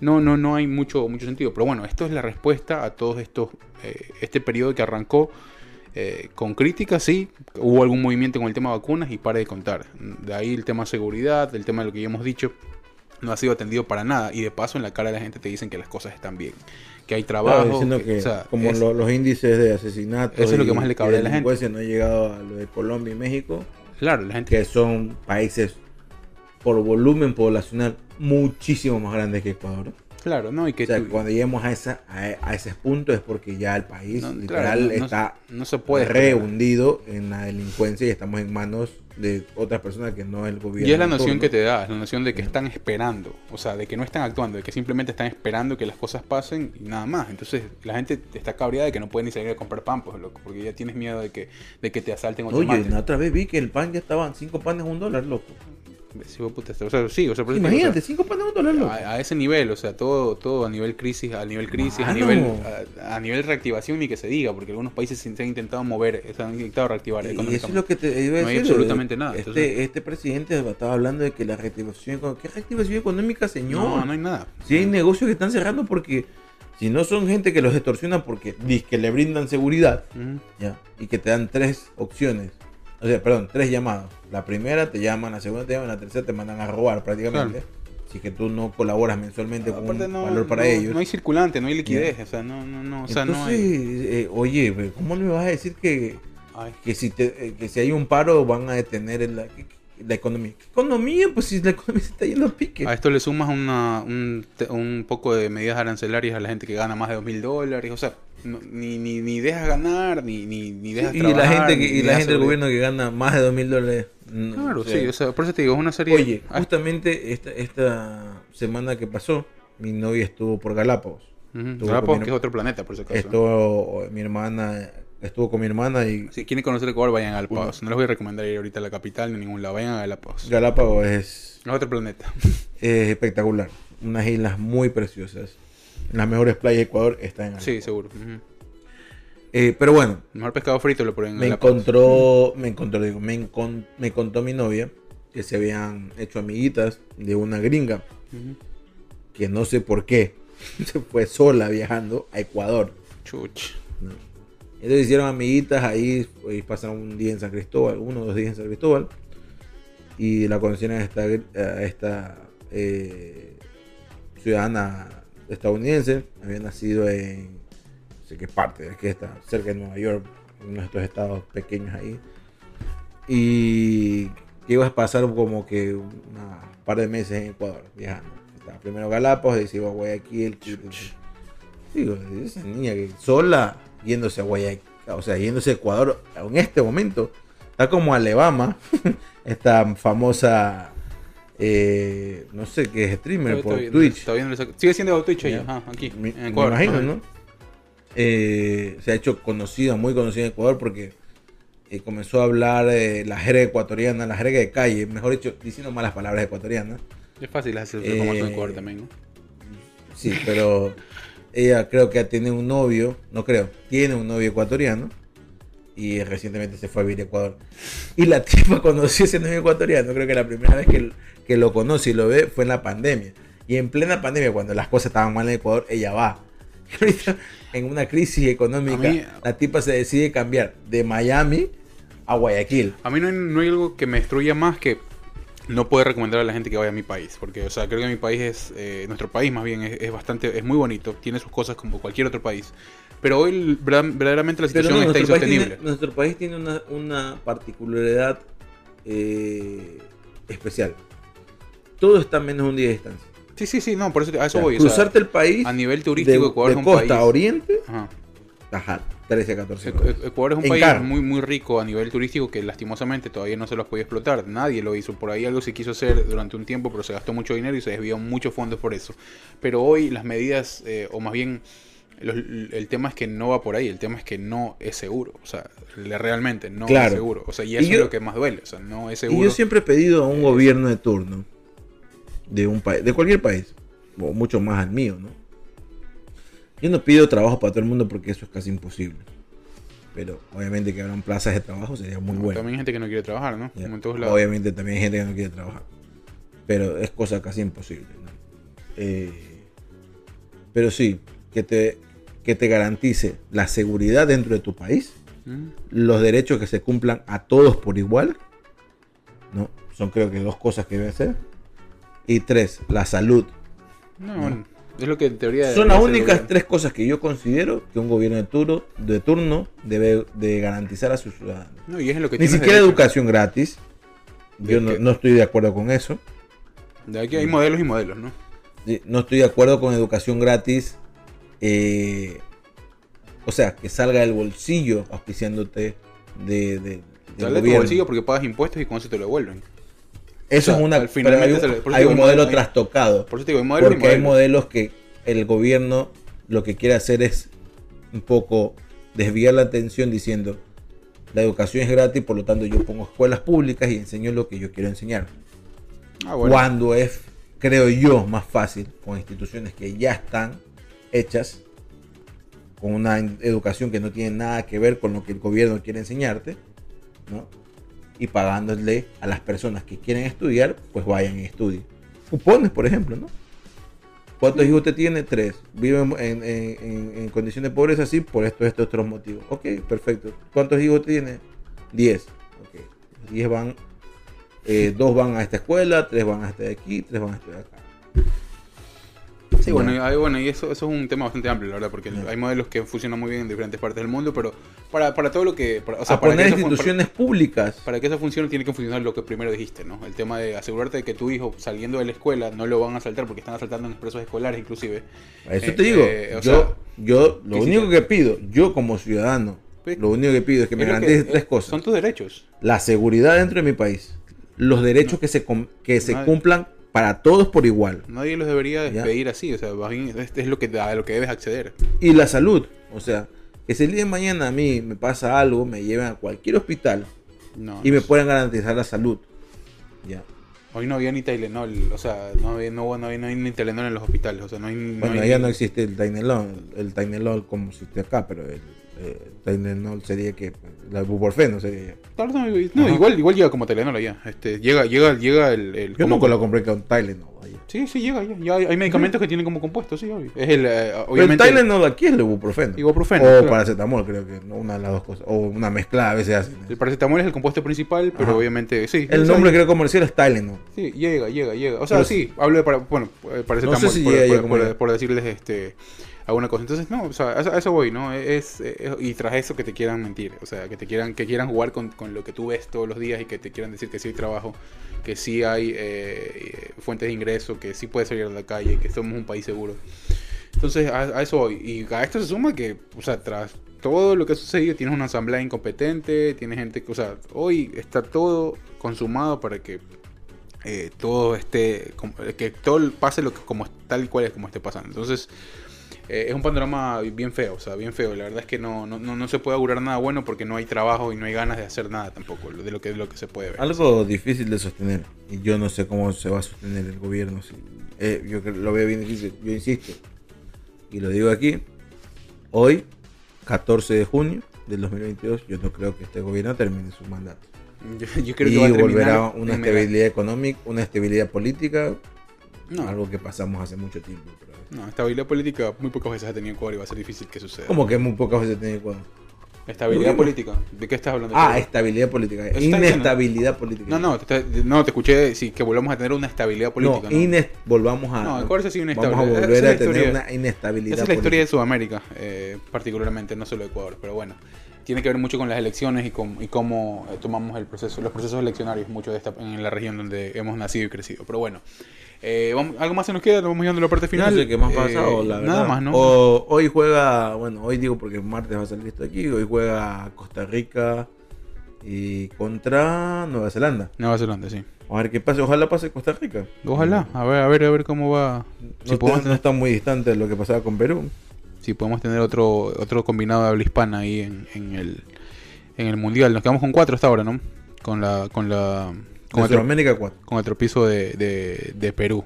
No, no, no hay mucho, mucho sentido. Pero bueno, esto es la respuesta a todos estos, eh, este periodo que arrancó eh, con críticas, sí. Hubo algún movimiento con el tema vacunas y para de contar. De ahí el tema seguridad, el tema de lo que ya hemos dicho, no ha sido atendido para nada. Y de paso en la cara de la gente te dicen que las cosas están bien. Que hay Claro, trabajo. diciendo que- que o sea, como es- los índices de asesinatos Eso es lo que más le y cabrea a la gente. no ha llegado a lo de Colombia y México, Claro, la gente. que son países por volumen poblacional muchísimo más grandes que Ecuador. Claro, ¿no? Y que O sea, tú- cuando lleguemos a, esa, a, a ese punto es porque ya el país No, literal claro, no- no- está no se puede rehundido en la delincuencia y estamos en manos de otras personas que no el gobierno. Y es la noción que te da, es la noción de que están esperando, o sea, de que no están actuando, de que simplemente están esperando que las cosas pasen y nada más. Entonces la gente está cabreada de que no puede ni salir a comprar pan, pues, loco, porque ya tienes miedo de que, de que te asalten o te Oye, maten. la otra vez vi que el pan ya estaban cinco panes un dólar, loco. De puta, o sea, sí, o sea, por eso te digo, Imagínate, o sea, cinco panes a un dólar, loco. a, a ese nivel, o sea, todo, todo a nivel crisis, a nivel crisis, a nivel, a, a nivel reactivación ni que se diga, porque algunos países se, han intentado mover, se han intentado reactivar Y eso es lo que te iba a No hay decir. absolutamente eh, nada, Este, entonces- este presidente estaba hablando de que la reactivación. económica- ¿Qué reactivación económica, señor? No, no hay nada. Si hay negocios que están cerrando porque. Si no son gente que los extorsiona porque que le brindan seguridad, ya, y que te dan tres opciones. O sea, perdón, tres llamadas. La primera te llaman, la segunda te llaman, la tercera te mandan a robar prácticamente. Si que tú no colaboras mensualmente con un no, valor para no- ellos. No hay circulante, no hay liquidez, o sea, no, no, no, o sea, Entonces, no hay... eh, oye, ve, ¿cómo me vas a decir que, Ay, que si te, eh, que si hay un paro van a detener el- la, la economía? ¿Qué economía? Pues si la economía se está yendo a pique. A esto le sumas una, un, un poco de medidas arancelarias a la gente que gana más de dos mil dólares, o sea, no- ni, ni, ni dejas ganar, ni, ni, ni dejas y la trabajar, gente, que, y la gente del gobierno que gana más de dos mil dólares. no, Claro, o sea, sí, o sea, por eso te digo, es una serie... Oye, justamente esta, esta semana que pasó, mi novia estuvo por Galápagos. estuvo Galápagos, mi que es otro planeta, por si acaso. Estuvo mi hermana, estuvo con mi hermana y Si quieren conocer Ecuador, vayan a Galápagos. No les voy a recomendar ir ahorita a la capital ni a ningún lado, vayan a Galápagos. Galápagos es, Es otro planeta. es espectacular. Unas islas muy preciosas. Las mejores playas de Ecuador están en Galápagos. Sí, seguro. Eh, pero bueno, El mejor pescado frito lo ponen en me Galápagos. encontró, me encontró, digo, me, encon- me contó mi novia que se habían hecho amiguitas de una gringa que no sé por qué se fue sola viajando a Ecuador. Chuch. Entonces hicieron amiguitas ahí, y pasaron un día en San Cristóbal, uno o dos días en San Cristóbal, y la conocieron a esta, a esta eh, ciudadana estadounidense, había nacido en no sé qué parte, es que está cerca de Nueva York, en uno de estos estados pequeños ahí, y que iba a pasar como que un par de meses en Ecuador, viajando. Estaba primero Galápagos, y se iba a Guayaquil. Digo, esa niña que sola yéndose a Guayaquil, o sea, yéndose a Ecuador en este momento, está como Alabama, esta famosa, eh, no sé qué es streamer por Twitch. Sigue siendo Twitch Ya. ella, aquí, Me, en me Ecuador. imagino, ajá. ¿no? Eh, se ha hecho conocida, muy conocida en Ecuador porque y comenzó a hablar eh, la jerga ecuatoriana, la jerga de calle, mejor dicho, diciendo malas palabras ecuatorianas. Es fácil hacer el formato en Eh, Ecuador también, ¿no? Sí, pero ella creo que tiene un novio, no creo, tiene un novio ecuatoriano y recientemente se fue a vivir a Ecuador. Y la tipa conoció ese novio ecuatoriano, creo que la primera vez que, que lo conoce y lo ve fue en la pandemia. Y en plena pandemia, cuando las cosas estaban mal en Ecuador, ella va. Y ahorita, en una crisis económica, mí- la tipa se decide cambiar de Miami a Guayaquil. A mí no hay, no hay algo que me destruya más que no poder recomendar a la gente que vaya a mi país. Porque, o sea, creo que mi país es, eh, nuestro país más bien, es, es bastante, es muy bonito, tiene sus cosas como cualquier otro país. Pero hoy verdad- verdaderamente la situación no, está nuestro, país insostenible. tiene, nuestro país tiene una, una particularidad eh, especial. Todo está a menos de un día de distancia. Sí, sí, sí, no, por eso a O eso sea, voy. o sea, cruzarte el país a nivel de, turístico, Ecuador de es un costa país. a oriente, Ajá. ajá, 13 14 E- horas. E- Ecuador es un En país muy muy rico a nivel turístico que lastimosamente todavía no se los podía explotar. Nadie lo hizo. Por ahí algo se quiso hacer durante un tiempo, pero se gastó mucho dinero y se desvió muchos fondos por eso. Pero hoy las medidas, eh, o más bien los- el tema es que no va por ahí. El tema es que no es seguro. O sea, realmente no Claro. es seguro. O sea, y Y eso yo- es lo que más duele. O sea, no es Y seguro. yo siempre he pedido a un Eh, gobierno de turno de un país, de cualquier país, o mucho más al mío, ¿no? Yo no pido trabajo para todo el mundo porque eso es casi imposible. Pero obviamente que habrán plazas de trabajo sería muy bueno. También hay gente que no quiere trabajar, ¿no? Como en todos lados. Obviamente también hay gente que no quiere trabajar. Pero es cosa casi imposible. ¿no? Eh, pero sí, que te, que te garantice la seguridad dentro de tu país, Mm. los derechos que se cumplan a todos por igual. ¿no? Son creo que dos cosas que deben ser. Y tres, la salud. No, ¿no? Es lo que en teoría. Son las únicas tres cosas que yo considero que un gobierno de turno, de turno debe de garantizar a sus ciudadanos. No, y es lo que Ni siquiera derecho. educación gratis. Yo ¿De no, no estoy de acuerdo con eso. De aquí hay modelos y modelos, ¿no? No estoy de acuerdo con educación gratis. eh, o sea, que salga del bolsillo auspiciándote de, de, del Sale de tu gobierno. bolsillo porque pagas impuestos y con eso te lo devuelven. Eso o sea, es una. al finalmente pero hay un, hay modelo trastocado. Por eso te digo, hay modelos y Porque hay modelos. que el gobierno lo que quiere hacer es un poco desviar la atención diciendo la educación es gratis, por lo tanto yo pongo escuelas públicas y enseño lo que yo quiero enseñar. Ah, bueno. Cuando es, creo yo, más fácil con instituciones que ya están hechas, con una educación que no tiene nada que ver con lo que el gobierno quiere enseñarte, ¿no? Y pagándole a las personas que quieren estudiar, pues vayan y estudien. Cupones, por ejemplo, ¿no? ¿Cuántos hijos usted tiene? Tres. Vive en, en- en- en condiciones de pobreza, sí, por estos, estos otros motivos. Ok, perfecto. ¿Cuántos hijos tiene? Diez. Ok. Diez van, eh, dos van a esta escuela, tres van a este de aquí, tres van a este de acá. Sí, bueno, y, hay- bueno, y eso, eso es un tema bastante amplio, la verdad, porque hay modelos que funcionan muy bien en diferentes partes del mundo, pero para, para todo lo que... para- o sea, a para poner para- instituciones públicas. Para que eso funcione tiene que funcionar lo que primero dijiste, ¿no? El tema de asegurarte de que tu hijo saliendo de la escuela no lo van a asaltar porque están asaltando en expresos escolares inclusive. Eso Eh, te digo. eh, yo, sea, yo lo único que pido, yo como ciudadano, Pues, lo único que pido es que me es lo garantice que- tres cosas. Son tus derechos. La seguridad dentro de mi país. Los derechos que se, que se cumplan para todos por igual. Nadie los debería Ya. despedir así, o sea, bien es, lo que, a lo que debes acceder. Y la salud. O sea, que si el día de mañana a mí me pasa algo, me lleven a cualquier hospital No, y no me sé. puedan garantizar la salud. Ya. Hoy no había ni Tylenol, o sea, no había, no, no, hay, no hay ni Tylenol en los hospitales, o sea, no hay... no Bueno, hay ya ni- no existe el Tylenol, el Tylenol como existe acá, pero el, eh, Tylenol sería que la ibuprofeno sería. ya. No, Ajá. igual, igual llega como Tylenol allá. Este, llega, llega, llega el... el Yo como- nunca lo compré con Tylenol. Sí, sí, llega, ya. ya hay, hay medicamentos que tienen como compuesto, sí, obvio. Es el, eh, Pero el. Tylenol aquí es el ibuprofeno. Ibuprofeno, O claro. paracetamol, creo que, una de las dos cosas. O una mezcla a veces hacen. El paracetamol es el compuesto principal, pero Ajá. obviamente, sí. El nombre creo comercial es Tylenol. Sí, llega, llega, llega. O sea, Pero sí, hablo de para, bueno, eh, paracetamol, No sé si por, llega por- ya como por- llega. por decirles este alguna cosa. Entonces, no, o sea, a eso, voy, ¿no? Es, y tras eso que te quieran mentir, o sea, que te quieran que quieran jugar con, con lo que tú ves todos los días y que te quieran decir que sí hay trabajo, que sí hay eh, fuentes de ingreso, que sí puedes salir a la calle, que somos un país seguro. Entonces, a, eso voy. Y a esto se suma que, o sea, tras todo lo que ha sucedido, tienes una asamblea incompetente, tienes gente que, o sea, hoy está todo consumado para que eh, todo esté, que todo pase lo que, como tal cual es como esté pasando. Entonces, eh, es un panorama bien feo, o sea, bien feo. La verdad es que no, no, no, no se puede augurar nada bueno porque no hay trabajo y no hay ganas de hacer nada tampoco, de lo que, de lo que se puede ver. Algo difícil de sostener. Y yo no sé cómo se va a sostener el gobierno. si- eh, yo lo veo bien difícil. Yo insisto. Y lo digo aquí. Hoy, 14 de junio del 2022, yo no creo que este gobierno termine su mandato. Yo, yo creo y que va a volverá una estabilidad económica, una estabilidad política, No, algo que pasamos hace mucho tiempo. pero- no, estabilidad política muy pocas veces ha tenido Ecuador y va a ser difícil que suceda. Como que muy pocas veces tiene Ecuador. Estabilidad ¿Cómo? política. ¿De qué estás hablando? Ah, estabilidad política. Eso. Inestabilidad política. No, no, te, no, te escuché sí, que volvamos a tener una estabilidad política. No, ¿no? ines- volvamos a. No, Ecuador sí ha sido Vamos a volver es a tener historia- una inestabilidad Esa es la historia de política. Sudamérica, eh, particularmente, no solo de Ecuador, pero bueno, tiene que ver mucho con las elecciones y, con, y cómo eh, tomamos el proceso, los procesos eleccionarios mucho de esta, en la región donde hemos nacido y crecido. Pero bueno, eh, vamos- algo más se nos queda, nos vamos llegando a la parte final. No sé qué más Eh, pasa, o la Nada verdad. más, ¿no? O- hoy juega, bueno, hoy digo porque martes va a salir esto aquí. Hoy juega Costa Rica y contra Nueva Zelanda. Nueva Zelanda, sí. A ver qué pasa. Ojalá pase Costa Rica. Ojalá, a ver, a ver, a ver cómo va. No, Si no está muy distante de lo que pasaba con Perú. Si podemos tener otro otro combinado de habla hispana ahí en, en el en el mundial. Nos quedamos con cuatro hasta ahora, ¿no? Con la con la con el, tro- Sudamérica 4. con el tropiezo de, de, de Perú.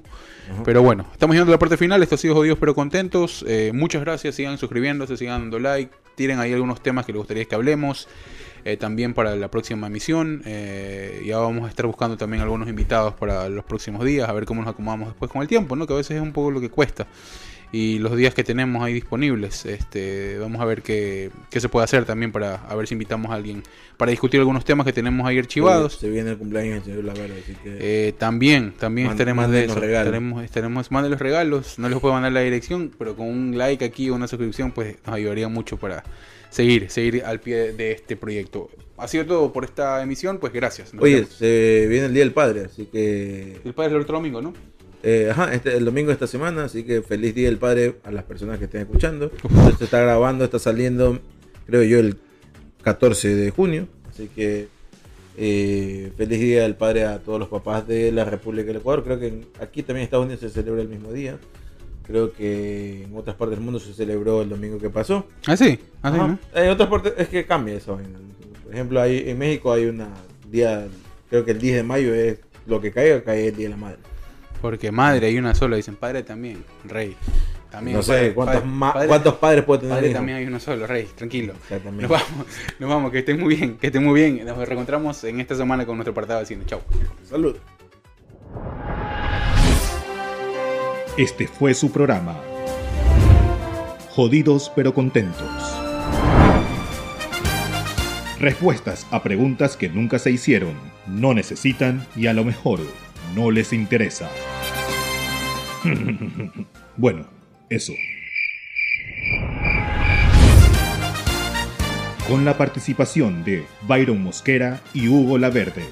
Pero bueno, estamos llegando a la parte final. Esto ha sido jodidos pero contentos. Eh, muchas gracias. Sigan suscribiéndose, sigan dando like. Tiren ahí algunos temas que les gustaría que hablemos. eh, también para la próxima emisión. Eh, ya vamos a estar buscando también algunos invitados para los próximos días. A ver cómo nos acomodamos después con el tiempo, ¿no? Que a veces es un poco lo que cuesta. Y los días que tenemos ahí disponibles. Este, vamos a ver qué, qué se puede hacer también para a ver si invitamos a alguien para discutir algunos temas que tenemos ahí archivados. Se viene el cumpleaños del señor así que. Eh, también, también Man- estaremos de eso. Estaremos, estaremos, manden los regalos. No les puedo mandar la dirección, pero con un like aquí o una suscripción, pues nos ayudaría mucho para seguir, seguir al pie de este proyecto. Ha sido todo por esta emisión, pues gracias. Oye, vemos. se viene el Día del Padre, así que. el padre es el otro domingo, ¿no? Eh, ajá, este, el domingo de esta semana, así que feliz Día del Padre a las personas que estén escuchando. Esto se está grabando, está saliendo, creo yo, el 14 de junio. Así que eh, feliz Día del Padre a todos los papás de la República del Ecuador. Creo que aquí también en Estados Unidos se celebra el mismo día. Creo que en otras partes del mundo se celebró el domingo que pasó. Ah, sí. Ah, sí, Ajá. ¿no? En otras partes es que cambia eso. Por ejemplo, hay, en México hay una día, creo que el 10 de mayo es lo que caiga, cae el Día de la Madre. Porque madre hay una sola, dicen padre también, rey. También, no sé padre- cuántos, padre- ma- padre- cuántos padres puede tener Padre hijo? también hay uno solo, rey, tranquilo. Nos vamos, nos vamos, que estén muy bien, que estén muy bien. Nos reencontramos en esta semana con nuestro apartado de cine. Chau. Salud. Este fue su programa. Jodidos pero contentos. Respuestas a preguntas que nunca se hicieron, no necesitan y a lo mejor no les interesa. bueno, eso. Con la participación de Byron Mosquera y Hugo Laverde.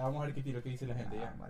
Vamos a ver qué tiro que dice la gente. Ah, Ya fue.